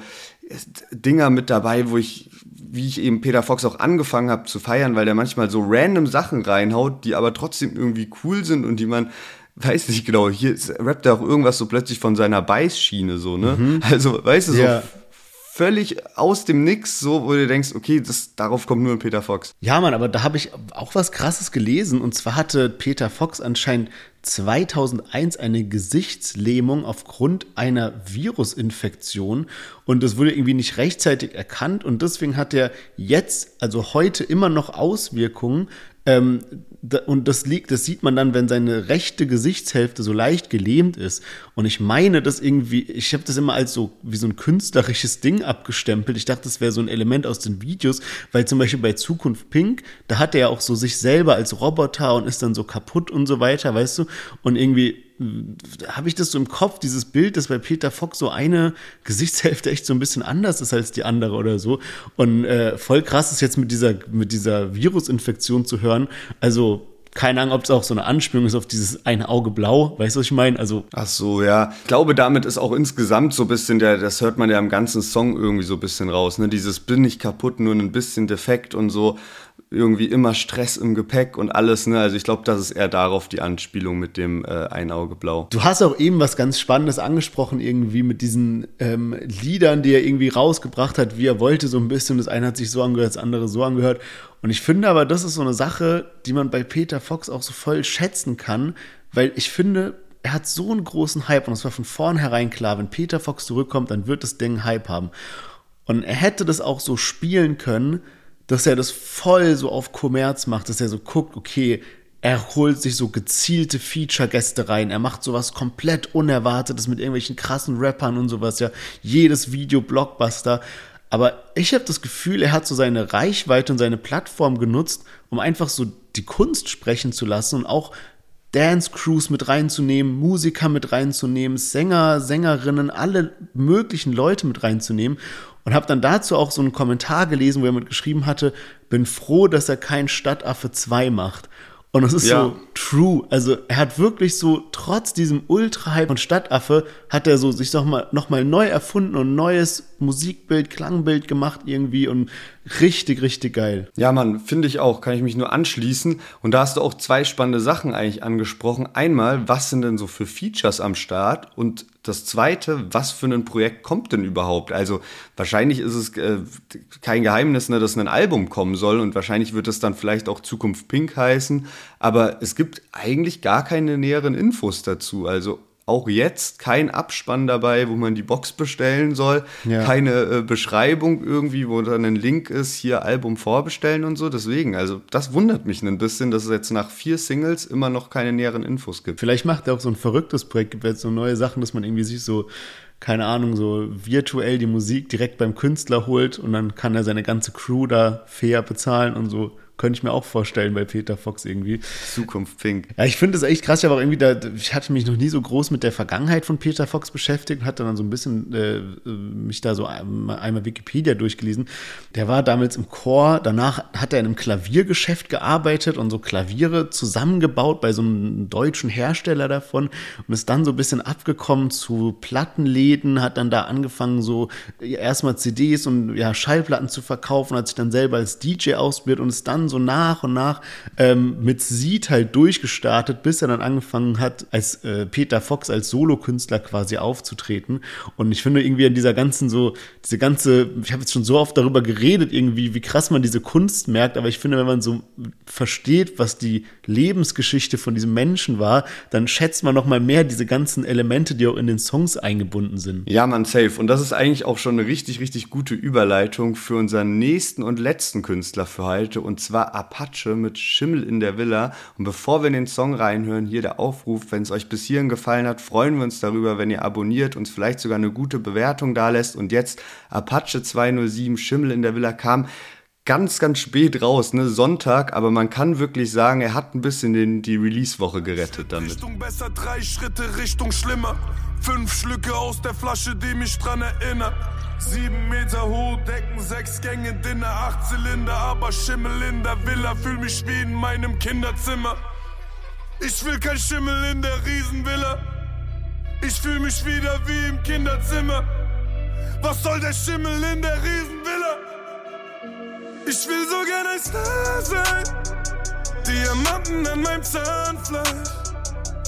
Dinger mit dabei, wo ich wie ich eben Peter Fox auch angefangen habe zu feiern, weil der manchmal so random Sachen reinhaut, die aber trotzdem irgendwie cool sind und die man weiß nicht genau, hier rappt er auch irgendwas so plötzlich von seiner Beißschiene so, ne? Mhm. Also, weißt du, so ja. völlig aus dem Nix, so, wo du denkst, okay, das, darauf kommt nur ein Peter Fox. Ja, Mann, aber da habe ich auch was Krasses gelesen und zwar hatte Peter Fox anscheinend 2001 eine Gesichtslähmung aufgrund einer Virusinfektion. Und das wurde irgendwie nicht rechtzeitig erkannt. Und deswegen hat er jetzt, also heute immer noch Auswirkungen ähm, und das liegt, das sieht man dann, wenn seine rechte Gesichtshälfte so leicht gelähmt ist. Und ich meine, das irgendwie, ich habe das immer als so wie so ein künstlerisches Ding abgestempelt. Ich dachte, das wäre so ein Element aus den Videos, weil zum Beispiel bei Zukunft Pink, da hat er ja auch so sich selber als Roboter und ist dann so kaputt und so weiter, weißt du? Und irgendwie habe ich das so im Kopf, dieses Bild, dass bei Peter Fox so eine Gesichtshälfte echt so ein bisschen anders ist als die andere oder so. Und äh, voll krass ist jetzt mit dieser, mit dieser Virusinfektion zu hören. Also keine Ahnung, ob es auch so eine Anspielung ist auf dieses eine Auge blau, weißt du, was ich meine? Also Ach so, ja. Ich glaube, damit ist auch insgesamt so ein bisschen der, das hört man ja im ganzen Song irgendwie so ein bisschen raus, ne? Dieses bin nicht kaputt, nur ein bisschen defekt und so irgendwie immer Stress im Gepäck und alles. Ne? Also ich glaube, das ist eher darauf die Anspielung mit dem äh, Ein Auge Blau. Du hast auch eben was ganz Spannendes angesprochen, irgendwie mit diesen ähm, Liedern, die er irgendwie rausgebracht hat, wie er wollte, so ein bisschen. Das eine hat sich so angehört, das andere so angehört. Und ich finde aber, das ist so eine Sache, die man bei Peter Fox auch so voll schätzen kann, weil ich finde, er hat so einen großen Hype und es war von vornherein klar, wenn Peter Fox zurückkommt, dann wird das Ding Hype haben. Und er hätte das auch so spielen können, dass er das voll so auf Kommerz macht, dass er so guckt, okay, er holt sich so gezielte Feature-Gäste rein. Er macht sowas komplett Unerwartetes mit irgendwelchen krassen Rappern und sowas. Ja, jedes Video Blockbuster. Aber ich habe das Gefühl, er hat so seine Reichweite und seine Plattform genutzt, um einfach so die Kunst sprechen zu lassen und auch Dance-Crews mit reinzunehmen, Musiker mit reinzunehmen, Sänger, Sängerinnen, alle möglichen Leute mit reinzunehmen. Und habe dann dazu auch so einen Kommentar gelesen, wo er mit geschrieben hatte, bin froh, dass er kein Stadtaffe 2 macht. Und es ist ja. so true. Also er hat wirklich so, trotz diesem Ultra-Hype von Stadtaffe, hat er so sich doch mal, noch mal neu erfunden und neues Musikbild, Klangbild gemacht irgendwie und richtig, richtig geil. Ja, Mann, finde ich auch, kann ich mich nur anschließen. Und da hast du auch zwei spannende Sachen eigentlich angesprochen. Einmal, was sind denn so für Features am Start? Und das zweite, was für ein Projekt kommt denn überhaupt? Also wahrscheinlich ist es äh, kein Geheimnis, ne, dass ein Album kommen soll und wahrscheinlich wird es dann vielleicht auch Zukunft Pink heißen, aber es gibt eigentlich gar keine näheren Infos dazu. Also auch jetzt kein Abspann dabei, wo man die Box bestellen soll, ja. keine äh, Beschreibung irgendwie, wo dann ein Link ist, hier Album vorbestellen und so. Deswegen, also das wundert mich ein bisschen, dass es jetzt nach vier Singles immer noch keine näheren Infos gibt. Vielleicht macht er auch so ein verrücktes Projekt, gibt jetzt so neue Sachen, dass man irgendwie sich so keine Ahnung, so virtuell die Musik direkt beim Künstler holt und dann kann er seine ganze Crew da fair bezahlen und so könnte ich mir auch vorstellen bei Peter Fox irgendwie. Zukunft Pink. Ja, ich finde das echt krass. Ich habe auch irgendwie da, ich hatte mich noch nie so groß mit der Vergangenheit von Peter Fox beschäftigt und hatte dann so ein bisschen äh, mich da so einmal Wikipedia durchgelesen. Der war damals im Chor, danach hat er in einem Klaviergeschäft gearbeitet und so Klaviere zusammengebaut bei so einem deutschen Hersteller davon und ist dann so ein bisschen abgekommen zu Plattenläden, hat dann da angefangen, so erstmal CDs und ja, Schallplatten zu verkaufen, hat sich dann selber als DJ ausprobiert und ist dann so nach und nach ähm, mit Seed halt durchgestartet, bis er dann angefangen hat, als äh, Peter Fox als Solokünstler quasi aufzutreten. Und ich finde irgendwie an dieser ganzen so, diese ganze, ich habe jetzt schon so oft darüber geredet, irgendwie, wie krass man diese Kunst merkt, aber ich finde, wenn man so versteht, was die Lebensgeschichte von diesem Menschen war, dann schätzt man noch mal mehr diese ganzen Elemente, die auch in den Songs eingebunden sind. Ja, man, safe. Und das ist eigentlich auch schon eine richtig, richtig gute Überleitung für unseren nächsten und letzten Künstler für heute, und zwar war Apache mit Schimmel in der Villa. Und bevor wir in den Song reinhören, hier der Aufruf, wenn es euch bis hierhin gefallen hat, freuen wir uns darüber, wenn ihr abonniert, uns vielleicht sogar eine gute Bewertung da lässt. Und jetzt Apache 207, Schimmel in der Villa kam ganz, ganz spät raus, ne, Sonntag, aber man kann wirklich sagen, er hat ein bisschen den, die Release-Woche gerettet damit. Richtung besser, drei Schritte Richtung schlimmer. Fünf Schlücke aus der Flasche, die mich dran erinnert. Sieben Meter hoch, Decken, sechs Gänge, Dinner, acht Zylinder, aber Schimmel in der Villa, fühl mich wie in meinem Kinderzimmer. Ich will kein Schimmel in der Riesenvilla. Ich fühl mich wieder wie im Kinderzimmer. Was soll der Schimmel in der Riesenvilla? Ich will so gerne ein Star sein. Diamanten an meinem Zahnfleisch.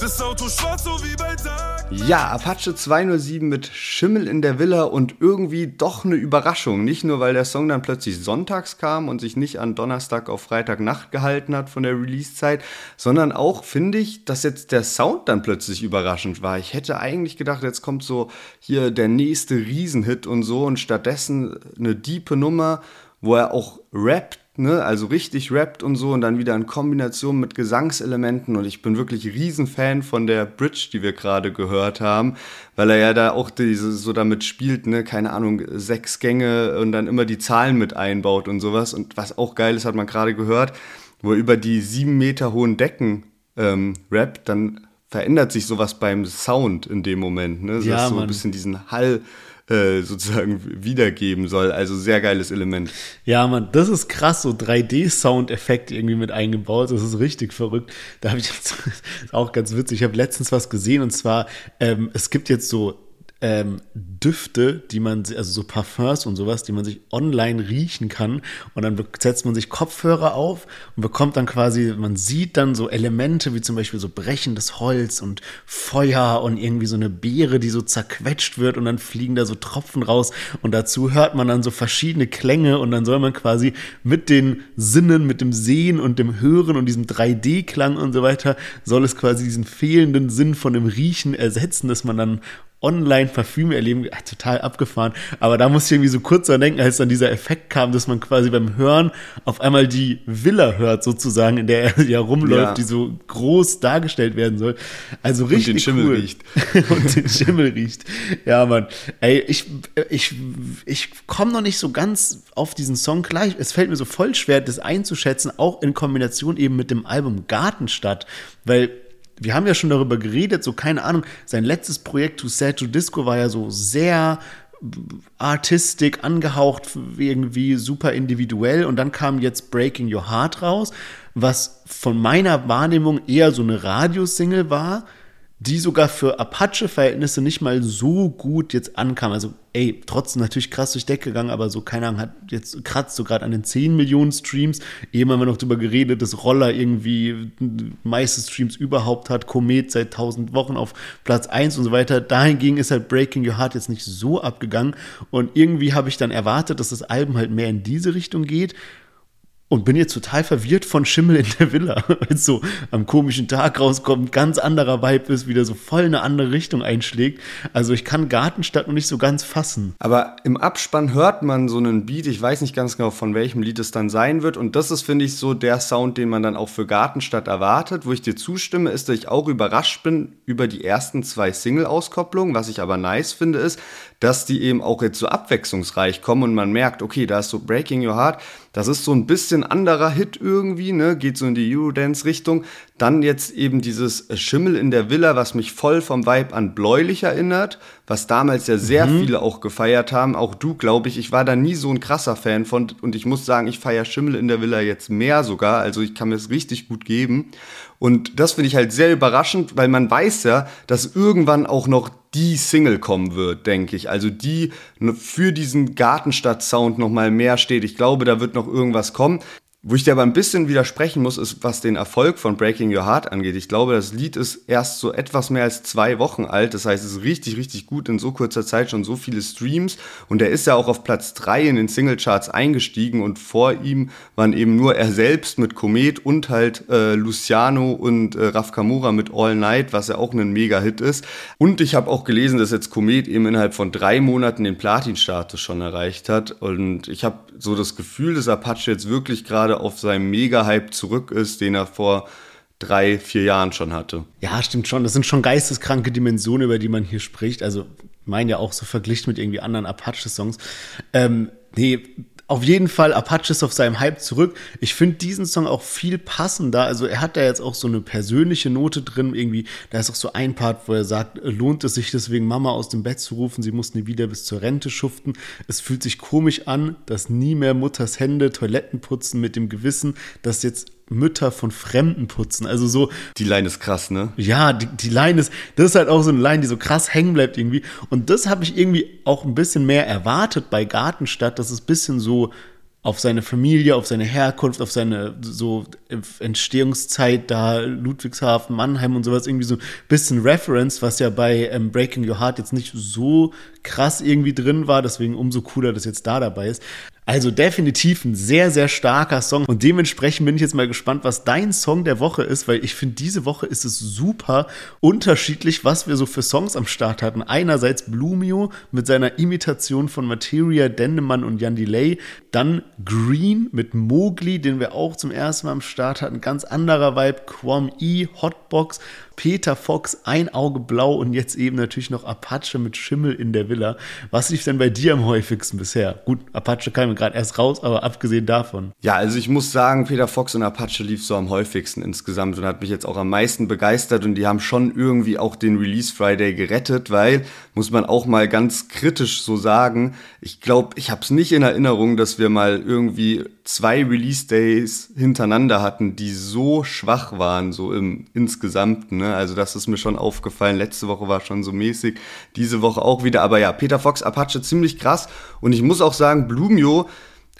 Das Auto schwarz so wie bei Tag. Ja, Apache 207 mit Schimmel in der Villa und irgendwie doch eine Überraschung. Nicht nur, weil der Song dann plötzlich sonntags kam und sich nicht an Donnerstag auf Freitagnacht gehalten hat von der Release-Zeit, sondern auch, finde ich, dass jetzt der Sound dann plötzlich überraschend war. Ich hätte eigentlich gedacht, jetzt kommt so hier der nächste Riesenhit und so und stattdessen eine diepe Nummer, wo er auch rappt ne, also richtig rappt und so und dann wieder in Kombination mit Gesangselementen. Und ich bin wirklich Riesenfan von der Bridge, die wir gerade gehört haben, weil er ja da auch diese, so damit spielt, ne, keine Ahnung, sechs Gänge und dann immer die Zahlen mit einbaut und sowas. Und was auch geil ist, hat man gerade gehört, wo er über die sieben Meter hohen Decken ähm, rappt, dann verändert sich sowas beim Sound in dem Moment, ne, das ja, so ein bisschen diesen Hall äh, sozusagen wiedergeben soll. Also sehr geiles Element. Ja, man, das ist krass, so 3D-Soundeffekt irgendwie mit eingebaut. Das ist richtig verrückt. Da habe ich jetzt auch ganz witzig. Ich habe letztens was gesehen und zwar, ähm, es gibt jetzt so ähm, Düfte, die man, also so Parfums und sowas, die man sich online riechen kann. Und dann setzt man sich Kopfhörer auf und bekommt dann quasi, man sieht dann so Elemente wie zum Beispiel so brechendes Holz und Feuer und irgendwie so eine Beere, die so zerquetscht wird und dann fliegen da so Tropfen raus. Und dazu hört man dann so verschiedene Klänge und dann soll man quasi mit den Sinnen, mit dem Sehen und dem Hören und diesem 3D-Klang und so weiter, soll es quasi diesen fehlenden Sinn von dem Riechen ersetzen, dass man dann Online-Parfüm erleben, ach, total abgefahren. Aber da muss ich irgendwie so kurz dran denken, als dann dieser Effekt kam, dass man quasi beim Hören auf einmal die Villa hört, sozusagen, in der er ja rumläuft, ja. die so groß dargestellt werden soll. Also richtig Und den Schimmel cool. riecht. Und den Schimmel riecht. Ja, Mann. Ey, ich, ich, ich komme noch nicht so ganz auf diesen Song gleich. Es fällt mir so voll schwer, das einzuschätzen, auch in Kombination eben mit dem Album Gartenstadt, weil wir haben ja schon darüber geredet, so keine Ahnung, sein letztes Projekt To Sad to Disco war ja so sehr Artistik angehaucht, irgendwie super individuell. Und dann kam jetzt Breaking Your Heart raus, was von meiner Wahrnehmung eher so eine Radiosingle war, die sogar für Apache-Verhältnisse nicht mal so gut jetzt ankam. Also, ey, trotzdem natürlich krass durch Deck gegangen, aber so, keine Ahnung, hat jetzt kratzt so gerade an den 10 Millionen Streams. Eben haben wir noch drüber geredet, dass Roller irgendwie meiste Streams überhaupt hat, Komet seit 1000 Wochen auf Platz 1 und so weiter. Dahingegen ist halt Breaking Your Heart jetzt nicht so abgegangen. Und irgendwie habe ich dann erwartet, dass das Album halt mehr in diese Richtung geht und bin jetzt total verwirrt von Schimmel in der Villa, weil es so am komischen Tag rauskommt, ganz anderer Vibe ist, wieder so voll eine andere Richtung einschlägt. Also ich kann Gartenstadt noch nicht so ganz fassen. Aber im Abspann hört man so einen Beat, ich weiß nicht ganz genau, von welchem Lied es dann sein wird. Und das ist, finde ich, so der Sound, den man dann auch für Gartenstadt erwartet. Wo ich dir zustimme, ist, dass ich auch überrascht bin über die ersten zwei Single-Auskopplungen. Was ich aber nice finde, ist, dass die eben auch jetzt so abwechslungsreich kommen und man merkt, okay, da ist so Breaking Your Heart, das ist so ein bisschen anderer Hit irgendwie, ne, geht so in die Eurodance-Richtung. Dann jetzt eben dieses Schimmel in der Villa, was mich voll vom Vibe an Bläulich erinnert, was damals ja sehr mhm. viele auch gefeiert haben. Auch du, glaube ich, ich war da nie so ein krasser Fan von und ich muss sagen, ich feiere Schimmel in der Villa jetzt mehr sogar, also ich kann mir es richtig gut geben. Und das finde ich halt sehr überraschend, weil man weiß ja, dass irgendwann auch noch die Single kommen wird, denke ich. Also die für diesen Gartenstadt-Sound noch mal mehr steht. Ich glaube, da wird noch irgendwas kommen. Wo ich dir aber ein bisschen widersprechen muss, ist, was den Erfolg von Breaking Your Heart angeht. Ich glaube, das Lied ist erst so etwas mehr als zwei Wochen alt. Das heißt, es ist richtig, richtig gut in so kurzer Zeit schon so viele Streams. Und er ist ja auch auf Platz drei in den Singlecharts eingestiegen und vor ihm waren eben nur er selbst mit Komet und halt äh, Luciano und äh, Raf Kamura mit All Night, was ja auch ein Mega-Hit ist. Und ich habe auch gelesen, dass jetzt Komet eben innerhalb von drei Monaten den Platin-Status schon erreicht hat. Und ich habe so das Gefühl, dass Apache jetzt wirklich gerade auf seinem Mega-Hype zurück ist, den er vor drei, vier Jahren schon hatte. Ja, stimmt schon. Das sind schon geisteskranke Dimensionen, über die man hier spricht. Also, mein ja auch so verglichen mit irgendwie anderen Apache-Songs. Ähm, nee, auf jeden Fall Apaches auf seinem Hype zurück. Ich finde diesen Song auch viel passender. Also er hat da jetzt auch so eine persönliche Note drin. Irgendwie, da ist auch so ein Part, wo er sagt, lohnt es sich deswegen Mama aus dem Bett zu rufen? Sie muss nie wieder bis zur Rente schuften. Es fühlt sich komisch an, dass nie mehr Mutters Hände Toiletten putzen mit dem Gewissen, dass jetzt Mütter von Fremden putzen. Also so. Die Line ist krass, ne? Ja, die, die Line ist, das ist halt auch so eine Line, die so krass hängen bleibt irgendwie. Und das habe ich irgendwie auch ein bisschen mehr erwartet bei Gartenstadt, dass es ein bisschen so auf seine Familie, auf seine Herkunft, auf seine so Entstehungszeit da, Ludwigshafen, Mannheim und sowas, irgendwie so ein bisschen Reference, was ja bei ähm, Breaking Your Heart jetzt nicht so krass irgendwie drin war, deswegen umso cooler, dass jetzt da dabei ist. Also definitiv ein sehr, sehr starker Song. Und dementsprechend bin ich jetzt mal gespannt, was dein Song der Woche ist, weil ich finde, diese Woche ist es super unterschiedlich, was wir so für Songs am Start hatten. Einerseits Blumio mit seiner Imitation von Materia, Dendemann und Jan Delay. Dann Green mit Mowgli, den wir auch zum ersten Mal am Start hatten. Ganz anderer Vibe. Quam E, Hotbox Peter Fox, ein Auge blau und jetzt eben natürlich noch Apache mit Schimmel in der Villa. Was lief denn bei dir am häufigsten bisher? Gut, Apache kam gerade erst raus, aber abgesehen davon. Ja, also ich muss sagen, Peter Fox und Apache lief so am häufigsten insgesamt und hat mich jetzt auch am meisten begeistert und die haben schon irgendwie auch den Release Friday gerettet, weil, muss man auch mal ganz kritisch so sagen, ich glaube, ich habe es nicht in Erinnerung, dass wir mal irgendwie zwei Release Days hintereinander hatten, die so schwach waren, so im insgesamten. Ne? Also das ist mir schon aufgefallen. Letzte Woche war schon so mäßig, diese Woche auch wieder. Aber ja, Peter Fox, Apache, ziemlich krass. Und ich muss auch sagen, Blumio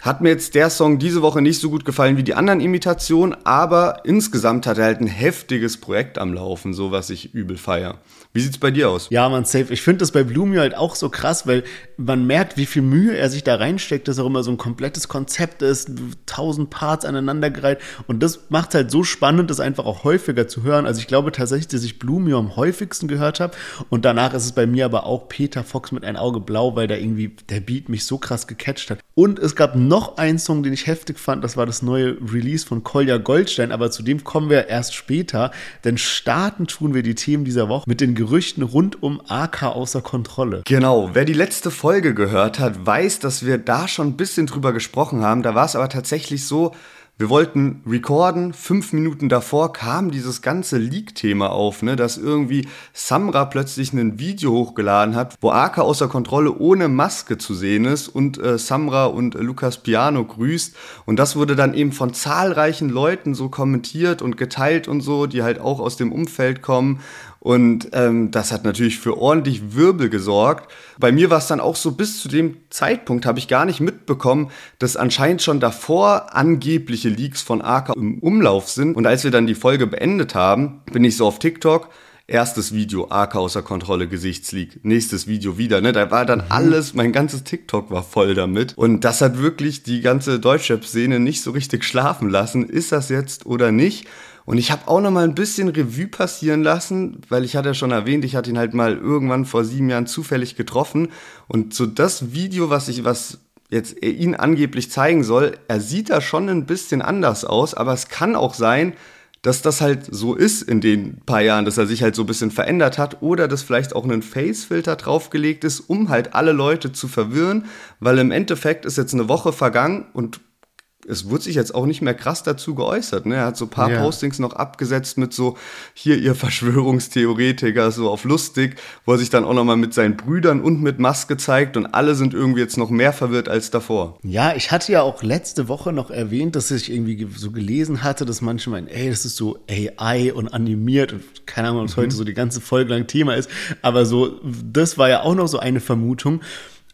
hat mir jetzt der Song diese Woche nicht so gut gefallen wie die anderen Imitationen, aber insgesamt hat er halt ein heftiges Projekt am Laufen, so was ich übel feier. Wie sieht's bei dir aus? Ja, man, safe. Ich finde das bei Blumio halt auch so krass, weil man merkt, wie viel Mühe er sich da reinsteckt, dass auch immer so ein komplettes Konzept ist, tausend Parts aneinandergereiht. Und das macht halt so spannend, das einfach auch häufiger zu hören. Also ich glaube tatsächlich, dass ich Blumio am häufigsten gehört habe. Und danach ist es bei mir aber auch Peter Fox mit ein Auge blau, weil da irgendwie der Beat mich so krass gecatcht hat. Und es gab noch einen Song, den ich heftig fand. Das war das neue Release von Kolja Goldstein. Aber zu dem kommen wir erst später. Denn starten tun wir die Themen dieser Woche mit den Gerüchten rund um AK außer Kontrolle. Genau, wer die letzte Folge gehört hat, weiß, dass wir da schon ein bisschen drüber gesprochen haben. Da war es aber tatsächlich so, wir wollten recorden, fünf Minuten davor kam dieses ganze Leak-Thema auf, ne, dass irgendwie Samra plötzlich ein Video hochgeladen hat, wo Aka außer Kontrolle ohne Maske zu sehen ist und äh, Samra und äh, Lukas Piano grüßt. Und das wurde dann eben von zahlreichen Leuten so kommentiert und geteilt und so, die halt auch aus dem Umfeld kommen. Und ähm, das hat natürlich für ordentlich Wirbel gesorgt. Bei mir war es dann auch so, bis zu dem Zeitpunkt habe ich gar nicht mitbekommen, dass anscheinend schon davor angebliche Leaks von AK im Umlauf sind. Und als wir dann die Folge beendet haben, bin ich so auf TikTok. Erstes Video, AK außer Kontrolle, Gesichtsleak. Nächstes Video wieder, ne? Da war dann mhm. alles, mein ganzes TikTok war voll damit. Und das hat wirklich die ganze Deutschrap-Szene nicht so richtig schlafen lassen. Ist das jetzt oder nicht? Und ich habe auch noch mal ein bisschen Revue passieren lassen, weil ich hatte ja schon erwähnt, ich hatte ihn halt mal irgendwann vor sieben Jahren zufällig getroffen. Und so das Video, was ich, was jetzt ihn angeblich zeigen soll, er sieht da schon ein bisschen anders aus, aber es kann auch sein, dass das halt so ist in den paar Jahren, dass er sich halt so ein bisschen verändert hat. Oder dass vielleicht auch ein Face-Filter draufgelegt ist, um halt alle Leute zu verwirren, weil im Endeffekt ist jetzt eine Woche vergangen und es wurde sich jetzt auch nicht mehr krass dazu geäußert. Ne? Er hat so ein paar ja. Postings noch abgesetzt mit so, hier ihr Verschwörungstheoretiker, so auf lustig, wo er sich dann auch nochmal mit seinen Brüdern und mit Maske zeigt und alle sind irgendwie jetzt noch mehr verwirrt als davor. Ja, ich hatte ja auch letzte Woche noch erwähnt, dass ich irgendwie so gelesen hatte, dass manche meinen, ey, das ist so AI und animiert und keine Ahnung, was mhm. heute so die ganze Folge lang Thema ist, aber so, das war ja auch noch so eine Vermutung.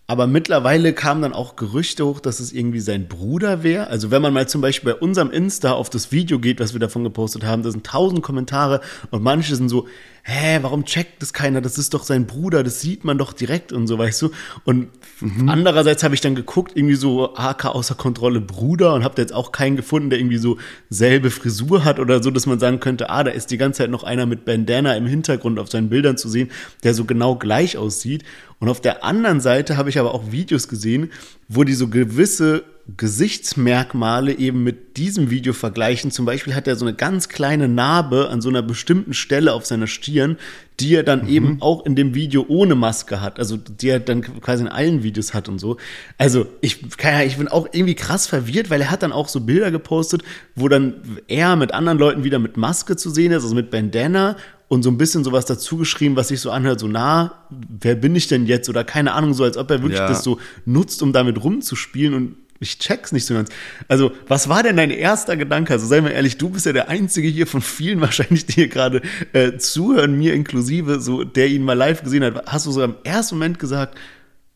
Aber mittlerweile kamen dann auch Gerüchte hoch, dass es irgendwie sein Bruder wäre. Also wenn man mal zum Beispiel bei unserem Insta auf das Video geht, was wir davon gepostet haben, da sind tausend Kommentare und manche sind so, hä, warum checkt das keiner? Das ist doch sein Bruder, das sieht man doch direkt und so, weißt du? Und mhm. andererseits habe ich dann geguckt, irgendwie so AK außer Kontrolle Bruder und habe da jetzt auch keinen gefunden, der irgendwie so selbe Frisur hat oder so, dass man sagen könnte, ah, da ist die ganze Zeit noch einer mit Bandana im Hintergrund auf seinen Bildern zu sehen, der so genau gleich aussieht. Und auf der anderen Seite habe ich aber auch Videos gesehen, wo die so gewisse Gesichtsmerkmale eben mit diesem Video vergleichen. Zum Beispiel hat er so eine ganz kleine Narbe an so einer bestimmten Stelle auf seiner Stirn, die er dann mhm. eben auch in dem Video ohne Maske hat. Also die er dann quasi in allen Videos hat und so. Also ich, ja, ich bin auch irgendwie krass verwirrt, weil er hat dann auch so Bilder gepostet, wo dann er mit anderen Leuten wieder mit Maske zu sehen ist, also mit Bandana und so ein bisschen sowas dazu geschrieben, was sich so anhört, so na, wer bin ich denn jetzt? Oder keine Ahnung, so als ob er wirklich ja. das so nutzt, um damit rumzuspielen und ich check's nicht so ganz. Also, was war denn dein erster Gedanke? Also, sei mal ehrlich, du bist ja der Einzige hier von vielen wahrscheinlich, die hier gerade äh, zuhören, mir inklusive, so, der ihn mal live gesehen hat. Hast du so im ersten Moment gesagt,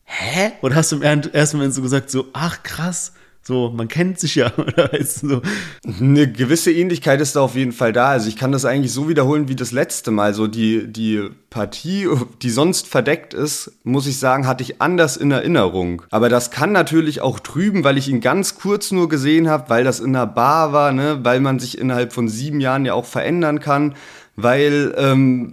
hä? Oder hast du im ersten Moment so gesagt, so, ach krass, so, man kennt sich ja, weißt du so. Eine gewisse Ähnlichkeit ist da auf jeden Fall da. Also ich kann das eigentlich so wiederholen wie das letzte Mal. So die, die Partie, die sonst verdeckt ist, muss ich sagen, hatte ich anders in Erinnerung. Aber das kann natürlich auch trüben, weil ich ihn ganz kurz nur gesehen habe, weil das in einer Bar war, ne? weil man sich innerhalb von sieben Jahren ja auch verändern kann, weil ähm,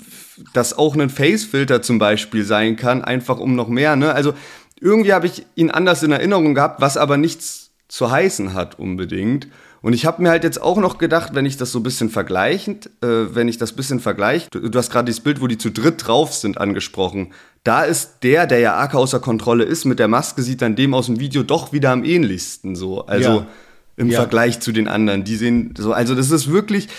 das auch ein Face-Filter zum Beispiel sein kann, einfach um noch mehr. Ne? Also irgendwie habe ich ihn anders in Erinnerung gehabt, was aber nichts zu heißen hat unbedingt. Und ich habe mir halt jetzt auch noch gedacht, wenn ich das so ein bisschen vergleichend, äh, wenn ich das bisschen vergleiche, du, du, hast gerade dieses Bild, wo die zu dritt drauf sind, angesprochen. Da ist der, der ja arg außer Kontrolle ist, mit der Maske sieht dann dem aus dem Video doch wieder am ähnlichsten so. Also ja. im ja. Vergleich zu den anderen. Die sehen so, also das ist wirklich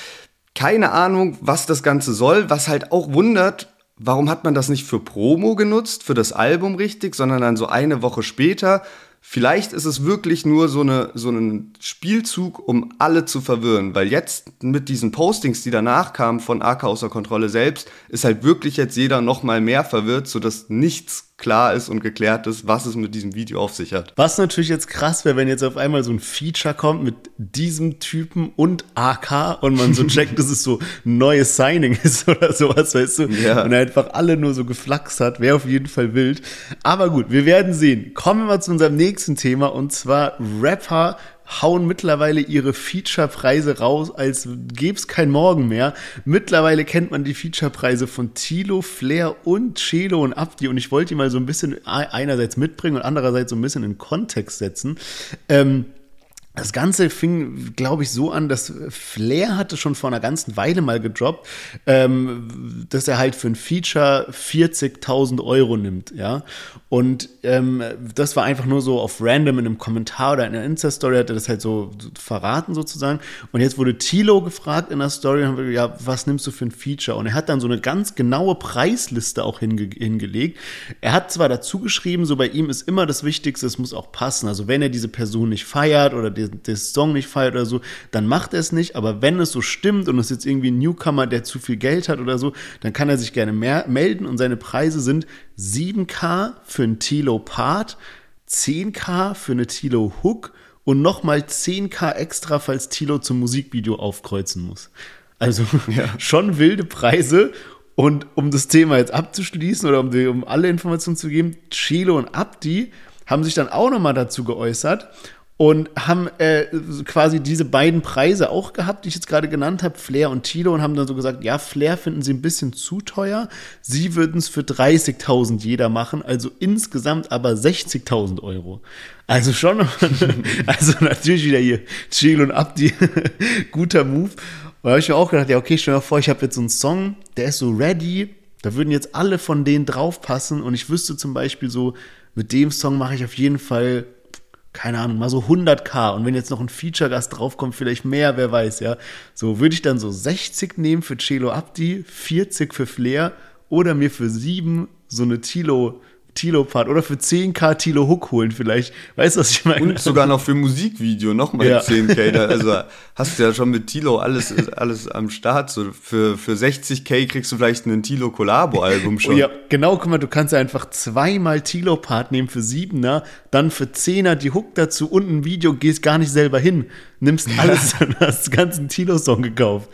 keine Ahnung, was das Ganze soll, was halt auch wundert, warum hat man das nicht für Promo genutzt, für das Album richtig, sondern dann so eine Woche später Vielleicht ist es wirklich nur so, eine, so ein Spielzug, um alle zu verwirren, weil jetzt mit diesen Postings, die danach kamen von AK außer Kontrolle selbst, ist halt wirklich jetzt jeder noch mal mehr verwirrt, sodass nichts klar ist und geklärt ist, was es mit diesem Video auf sich hat. Was natürlich jetzt krass wäre, wenn jetzt auf einmal so ein Feature kommt mit diesem Typen und AK und man so checkt, dass es so ein neues Signing ist oder sowas, weißt du? Ja. Und er einfach alle nur so geflaxt hat, wäre auf jeden Fall wild. Aber gut, wir werden sehen. Kommen wir mal zu unserem nächsten Thema und zwar Rapper hauen mittlerweile ihre Featurepreise raus, als gäbe es kein Morgen mehr. Mittlerweile kennt man die Featurepreise von Tilo, Flair und Chelo und Abdi und ich wollte die mal so ein bisschen einerseits mitbringen und andererseits so ein bisschen in Kontext setzen. Ähm, Das Ganze fing, glaube ich, so an, dass Flair hatte schon vor einer ganzen Weile mal gedroppt, ähm, dass er halt für ein Feature 40.000 Euro nimmt, ja. Und ähm, das war einfach nur so auf random in einem Kommentar oder in einer Insta-Story hat er das halt so verraten sozusagen. Und jetzt wurde Tilo gefragt in der Story, ja, was nimmst du für ein Feature? Und er hat dann so eine ganz genaue Preisliste auch hinge hingelegt. Er hat zwar dazu geschrieben, so bei ihm ist immer das Wichtigste, es muss auch passen. Also wenn er diese Person nicht feiert oder den, den Song nicht feiert oder so, dann macht er es nicht. Aber wenn es so stimmt und es jetzt irgendwie ein Newcomer, der zu viel Geld hat oder so, dann kann er sich gerne mehr melden und seine Preise sind 7K für ein Tilo Part, 10K für eine Tilo Hook und nochmal 10K extra, falls Tilo zum Musikvideo aufkreuzen muss. Also ja. schon wilde Preise. Und um das Thema jetzt abzuschließen oder um, die, um alle Informationen zu geben, Chilo und Abdi haben sich dann auch nochmal dazu geäußert und haben äh, quasi diese beiden Preise auch gehabt, die ich jetzt gerade genannt habe, Flair und Tilo, und haben dann so gesagt, ja, Flair finden sie ein bisschen zu teuer, sie würden es für 30.000 jeder machen, also insgesamt aber 60.000 Euro. Also schon, also natürlich wieder hier Chill und Abdi, guter Move. Und da habe ich mir auch gedacht, ja, okay, stell dir mal vor, ich habe jetzt so einen Song, der ist so ready, da würden jetzt alle von denen draufpassen und ich wüsste zum Beispiel so, mit dem Song mache ich auf jeden Fall keine Ahnung, mal so 100k und wenn jetzt noch ein Feature-Gast draufkommt, vielleicht mehr, wer weiß, ja. So würde ich dann so 60 nehmen für Celo Abdi, 40 für Flair oder mir für 7 so eine Tilo Tilo-Part oder für 10k Tilo Hook holen vielleicht. Weißt du, was ich meine? Und sogar noch für Musikvideo nochmal ja. 10k. Da, also hast du ja schon mit Tilo alles, alles am Start. So für, für 60k kriegst du vielleicht ein Tilo Collabo-Album schon. Ja, genau, guck mal, du kannst ja einfach zweimal Tilo-Part nehmen für 7er, dann für 10er die Hook dazu und ein Video, gehst gar nicht selber hin. Nimmst alles, dann hast du ganzen Tilo-Song gekauft.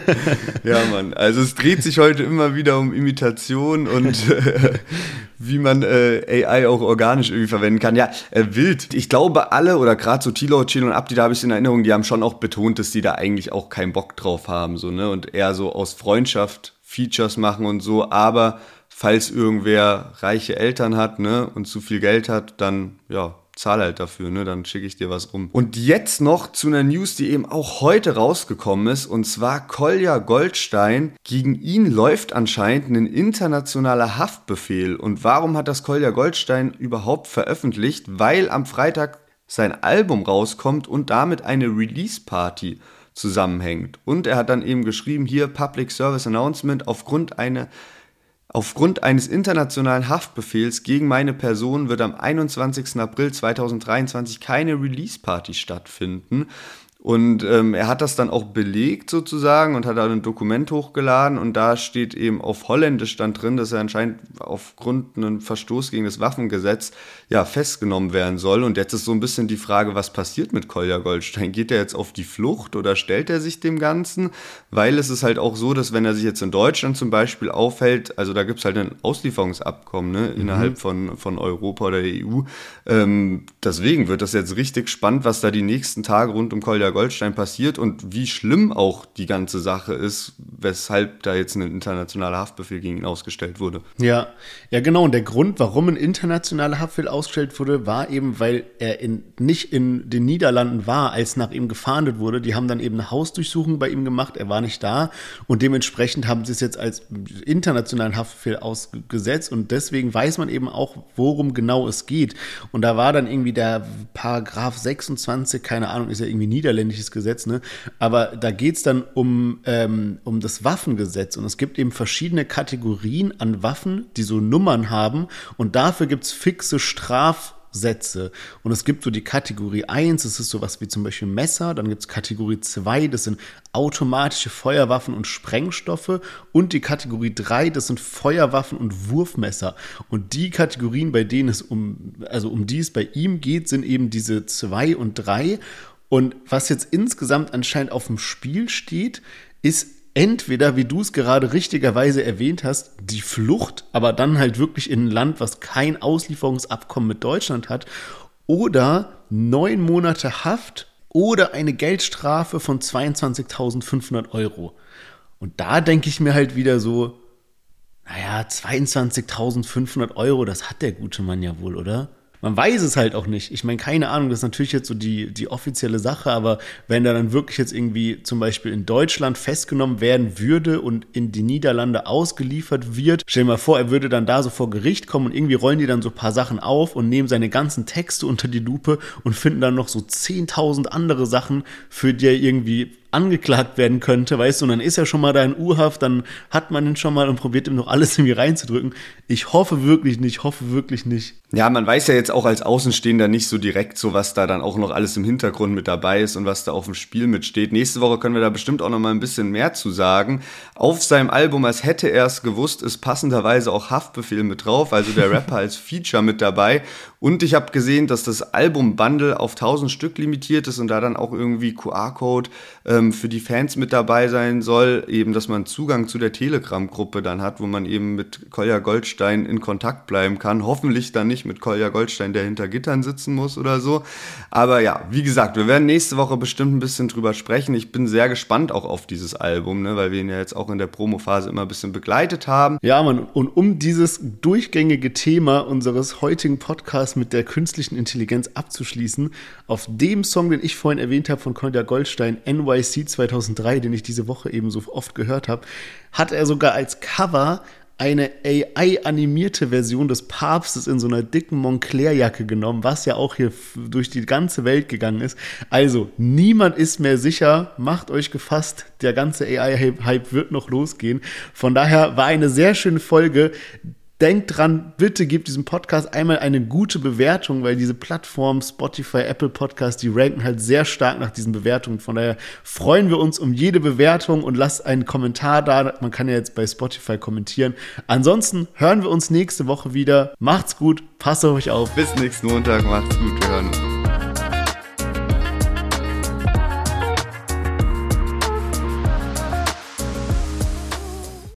ja, Mann. Also es dreht sich heute immer wieder um Imitation und äh, wie man äh, AI auch organisch irgendwie verwenden kann. Ja, äh, wild. Ich glaube, alle oder gerade so Tilo, Chilo und Abdi, da habe ich in Erinnerung, die haben schon auch betont, dass die da eigentlich auch keinen Bock drauf haben, so, ne? Und eher so aus Freundschaft Features machen und so, aber falls irgendwer reiche Eltern hat, ne, und zu viel Geld hat, dann, ja, zahl halt dafür, ne? Dann schicke ich dir was rum. Und jetzt noch zu einer News, die eben auch heute rausgekommen ist, und zwar Kolja Goldstein. Gegen ihn läuft anscheinend ein internationaler Haftbefehl. Und warum hat das Kolja Goldstein überhaupt veröffentlicht? Weil am Freitag sein Album rauskommt und damit eine Release-Party zusammenhängt. Und er hat dann eben geschrieben, hier Public Service Announcement, aufgrund einer Aufgrund eines internationalen Haftbefehls gegen meine Person wird am 21. April 2023 keine Release-Party stattfinden. Und ähm, er hat das dann auch belegt sozusagen und hat da ein Dokument hochgeladen und da steht eben auf Holländisch dann drin, dass er anscheinend aufgrund einem Verstoß gegen das Waffengesetz ja festgenommen werden soll. Und jetzt ist so ein bisschen die Frage, was passiert mit Kolja Goldstein? Geht er jetzt auf die Flucht oder stellt er sich dem Ganzen? Weil es ist halt auch so, dass wenn er sich jetzt in Deutschland zum Beispiel aufhält, also da gibt es halt ein Auslieferungsabkommen ne, mhm. innerhalb von, von Europa oder der EU. Ähm, deswegen wird das jetzt richtig spannend, was da die nächsten Tage rund um Kolja Goldstein passiert und wie schlimm auch die ganze Sache ist, weshalb da jetzt ein internationaler Haftbefehl gegen ihn ausgestellt wurde. Ja, ja genau. Und der Grund, warum ein internationaler Haftbefehl ausgestellt wurde, war eben, weil er in, nicht in den Niederlanden war, als nach ihm gefahndet wurde. Die haben dann eben eine Hausdurchsuchung bei ihm gemacht. Er war nicht da und dementsprechend haben sie es jetzt als internationalen Haftbefehl ausgesetzt und deswegen weiß man eben auch, worum genau es geht. Und da war dann irgendwie der Paragraph 26, keine Ahnung, ist ja irgendwie niederländisch niederländisches Gesetz, ne? Aber da geht es dann um, ähm, um das Waffengesetz und es gibt eben verschiedene Kategorien an Waffen, die so Nummern haben und dafür gibt es fixe Straf Sätze. Und es gibt so die Kategorie 1, das ist sowas wie zum Beispiel Messer, dann gibt es Kategorie 2, das sind automatische Feuerwaffen und Sprengstoffe und die Kategorie 3, das sind Feuerwaffen und Wurfmesser. Und die Kategorien, bei denen es um, also um die es bei ihm geht, sind eben diese 2 und 3. Und was jetzt insgesamt anscheinend auf dem Spiel steht, ist entweder, wie du es gerade richtigerweise erwähnt hast, die Flucht, aber dann halt wirklich in ein Land, was kein Auslieferungsabkommen mit Deutschland hat, oder neun Monate Haft oder eine Geldstrafe von 22.500 Euro. Und da denke ich mir halt wieder so, naja, 22.500 Euro, das hat der gute Mann ja wohl, oder? Man weiß es halt auch nicht. Ich meine, keine Ahnung, das ist natürlich jetzt so die, die offizielle Sache, aber wenn er dann wirklich jetzt irgendwie zum Beispiel in Deutschland festgenommen werden würde und in die Niederlande ausgeliefert wird, stell dir mal vor, er würde dann da so vor Gericht kommen und irgendwie rollen die dann so ein paar Sachen auf und nehmen seine ganzen Texte unter die Lupe und finden dann noch so 10.000 andere Sachen, für die er irgendwie angeklagt werden könnte, weißt du, und dann ist er schon mal da in U-Haft, dann hat man ihn schon mal und probiert ihm noch alles irgendwie reinzudrücken. Ich hoffe wirklich nicht, hoffe wirklich nicht. Ja, man weiß ja jetzt auch als Außenstehender nicht so direkt so, was da dann auch noch alles im Hintergrund mit dabei ist und was da auf dem Spiel mitsteht. Nächste Woche können wir da bestimmt auch noch mal ein bisschen mehr zu sagen. Auf seinem Album, als hätte er es gewusst, ist passenderweise auch Haftbefehl mit drauf, also der Rapper als Feature mit dabei. Und ich habe gesehen, dass das Album-Bundle auf 1000 Stück limitiert ist und da dann auch irgendwie QR-Code ähm, für die Fans mit dabei sein soll. Eben, dass man Zugang zu der Telegram-Gruppe dann hat, wo man eben mit Kolja Goldstein in Kontakt bleiben kann. Hoffentlich dann nicht mit Kolja Goldstein, der hinter Gittern sitzen muss oder so. Aber ja, wie gesagt, wir werden nächste Woche bestimmt ein bisschen drüber sprechen. Ich bin sehr gespannt auch auf dieses Album, ne, weil wir ihn ja jetzt auch in der Promo-Phase immer ein bisschen begleitet haben. Ja, Mann, und um dieses durchgängige Thema unseres heutigen Podcasts Podcast mit der künstlichen Intelligenz abzuschließen. Auf dem Song, den ich vorhin erwähnt habe von Kolja Goldstein, NYC 2003, den ich diese Woche eben so oft gehört habe, hat er sogar als Cover eine AI-animierte Version des Papstes in so einer dicken Montclair-Jacke genommen, was ja auch hier durch die ganze Welt gegangen ist. Also, niemand ist mehr sicher. Macht euch gefasst, der ganze AI-Hype wird noch losgehen. Von daher war eine sehr schöne Folge. Denkt dran, bitte gebt diesem Podcast einmal eine gute Bewertung, weil diese Plattformen, Spotify, Apple Podcast, die ranken halt sehr stark nach diesen Bewertungen. Von daher freuen wir uns um jede Bewertung und lasst einen Kommentar da. Man kann ja jetzt bei Spotify kommentieren. Ansonsten hören wir uns nächste Woche wieder. Macht's gut, passt auf euch auf. Bis nächsten Montag, macht's gut, wir hören uns.